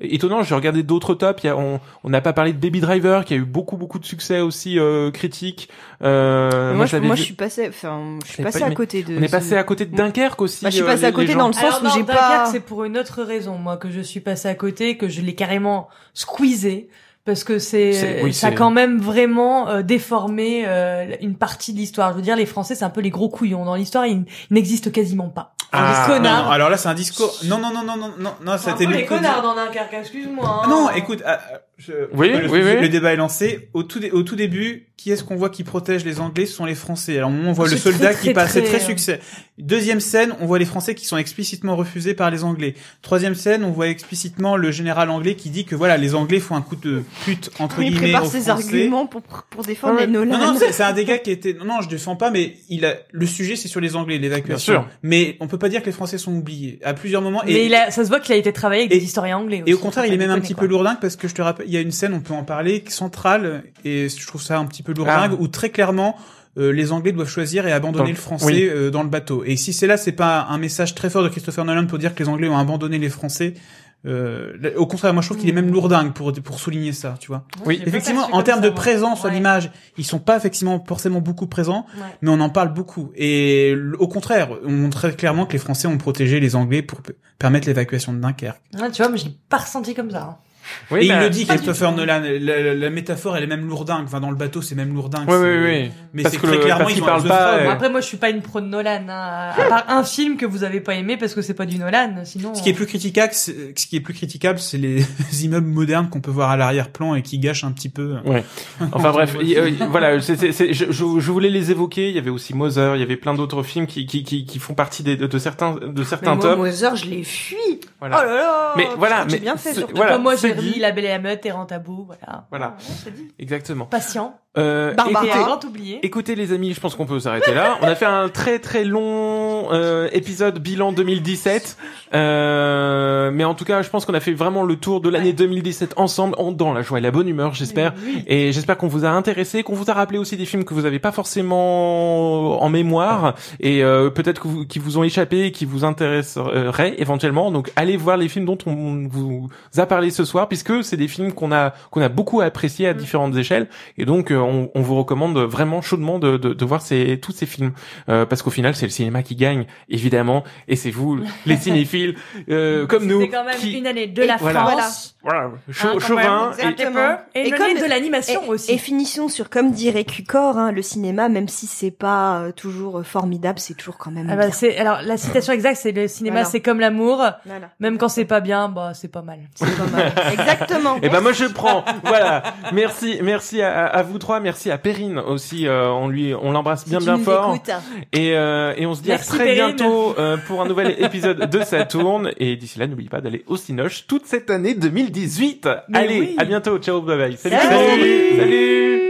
étonnants j'ai regardé d'autres tops il y a, on on n'a pas parlé de Baby Driver qui a eu beaucoup beaucoup de succès aussi euh, critique euh, moi, je, moi, vu. je suis passé, enfin, je suis passé pas à côté de. on est passé à côté de Dunkerque aussi Bah, je suis euh, passé à côté dans le sens Alors où non, j'ai Dunkerque, pas. c'est pour une autre raison, moi, que je suis passée à côté, que je l'ai carrément squeezé. Parce que c'est, C'est- oui, ça a quand même vraiment euh, déformé euh, une partie de l'histoire. Je veux dire, les Français, c'est un peu les gros couillons. Dans l'histoire, ils, ils n'existent quasiment pas. Ah, Non, non, alors là, c'est un discours. Non, non, non, non, non, non, non, ça un a été les connards dans Dunkerque, excuse-moi. Hein. Non, écoute, ah, je- Oui, le, oui, oui. le débat est lancé. Au tout, dé- au tout début, qui est-ce qu'on voit qui protège les Anglais Ce sont les Français. Alors, au moment où on voit le soldat très, qui très, passe, c'est très, succès. Deuxième scène, on voit les Français qui sont explicitement refusés par les Anglais. Troisième scène, on voit explicitement le général anglais qui dit que voilà, les Anglais font un coup de pute entre Il guillemets prépare aux ses Français. arguments pour, pour défendre Ouais, les Nolan. Non, non, c'est c'est un des gars qui était. Non, non, je défends pas, mais il a le sujet, c'est sur les Anglais, l'évacuation. Bien sûr. Mais on peut pas dire que les Français sont oubliés à plusieurs moments. Mais et, il a, ça se voit qu'il a été travaillé avec et- des historiens anglais. et au aussi, contraire, il est même un petit peu lourdingue parce que je te rappelle, il y a une scène, on peut en parler, centrale, et je trouve ça un petit peu lourdingue, Ah. où très clairement, euh, les Anglais doivent choisir et abandonner le français oui. euh, dans le bateau. Et si c'est là, c'est pas un message très fort de Christopher Nolan pour dire que les Anglais ont abandonné les Français. Euh, au contraire, moi je trouve qu'il est même lourdingue pour pour souligner ça, tu vois. Oui, Effectivement, en termes de présence sur Ouais. l'image, ils sont pas effectivement forcément beaucoup présents, Ouais. mais on en parle beaucoup. Et au contraire, on montre très clairement que les Français ont protégé les Anglais pour permettre l'évacuation de Dunkerque. Ouais, tu vois, mais je l'ai pas ressenti comme ça. hein. Oui, et il bah, le dit, Christopher. Nolan. La, métaphore, elle est même lourdingue. Enfin, dans le bateau, c'est même lourdingue. Oui, oui, oui. Mais c'est très le- clairement, ont parle pas, euh, après, moi, je suis pas une pro de Nolan. Hein. À part un film que vous avez pas aimé parce que c'est pas du Nolan, sinon. Ce qui est plus critiquable, c'est- ce qui est plus critiquable, c'est les immeubles modernes qu'on peut voir à l'arrière-plan et qui gâchent un petit peu. Ouais. Enfin bref, il- euh, voilà, je, je, je voulais les évoquer. Il y avait aussi Mother, il y avait plein d'autres films qui, qui, qui, qui font partie des, de, de certains, de Mais certains moi, tops. Mother, je l'ai fui. Voilà. Oh là là. Mais voilà, j'ai mais bien fait. surtout. voilà, moi, j'ai dit. La Belle et la Meute, Terrain Tabou, voilà. Voilà. Ouais, c'est dit. Exactement. Patient. Euh, Barbara. Et écoutez- grand oublié. Écoutez les amis, je pense qu'on peut s'arrêter là. On a fait un très très long euh, épisode bilan 2017, euh, mais en tout cas, je pense qu'on a fait vraiment le tour de l'année 2017 ensemble, en, dans la joie et la bonne humeur, j'espère. Oui. Et j'espère qu'on vous a intéressé, qu'on vous a rappelé aussi des films que vous n'avez pas forcément en mémoire et euh, peut-être que vous, qui vous ont échappé et qui vous intéresseraient éventuellement. Donc allez voir les films dont on vous a parlé ce soir, puisque c'est des films qu'on a qu'on a beaucoup appréciés à Mm. différentes échelles. Et donc euh, on, on vous recommande vraiment chaudement de, de, de voir ces, tous ces films, Euh, parce qu'au final c'est le cinéma qui gagne évidemment, et c'est vous les cinéphiles euh, comme nous C'était quand même qui une année de Et la voilà. France. voilà, chaud- Hein, quand chauvin même, et-. Et, Et une comme- de l'animation aussi. et finissons sur comme dirait Cucor, hein, le cinéma, même si c'est pas euh, toujours euh, formidable, c'est toujours quand même Ah bah, bien. c'est alors la citation exacte c'est le cinéma Voilà. c'est comme l'amour Voilà. même quand c'est pas bien bah c'est pas mal C'est pas mal. Exactement. Eh ben moi je prends. voilà. Merci, merci à, à vous trois, merci à Perrine aussi. euh, on lui, on l'embrasse bien bien fort. écoutes. Et euh, et on se dit Merci, à très Perrine. bientôt euh, pour un nouvel épisode de Saturne. Et d'ici là, n'oubliez pas d'aller au Cinoche toute cette année 2018. Mais Allez, oui. à bientôt. Ciao, bye bye. Salut. Salut. Salut. Salut.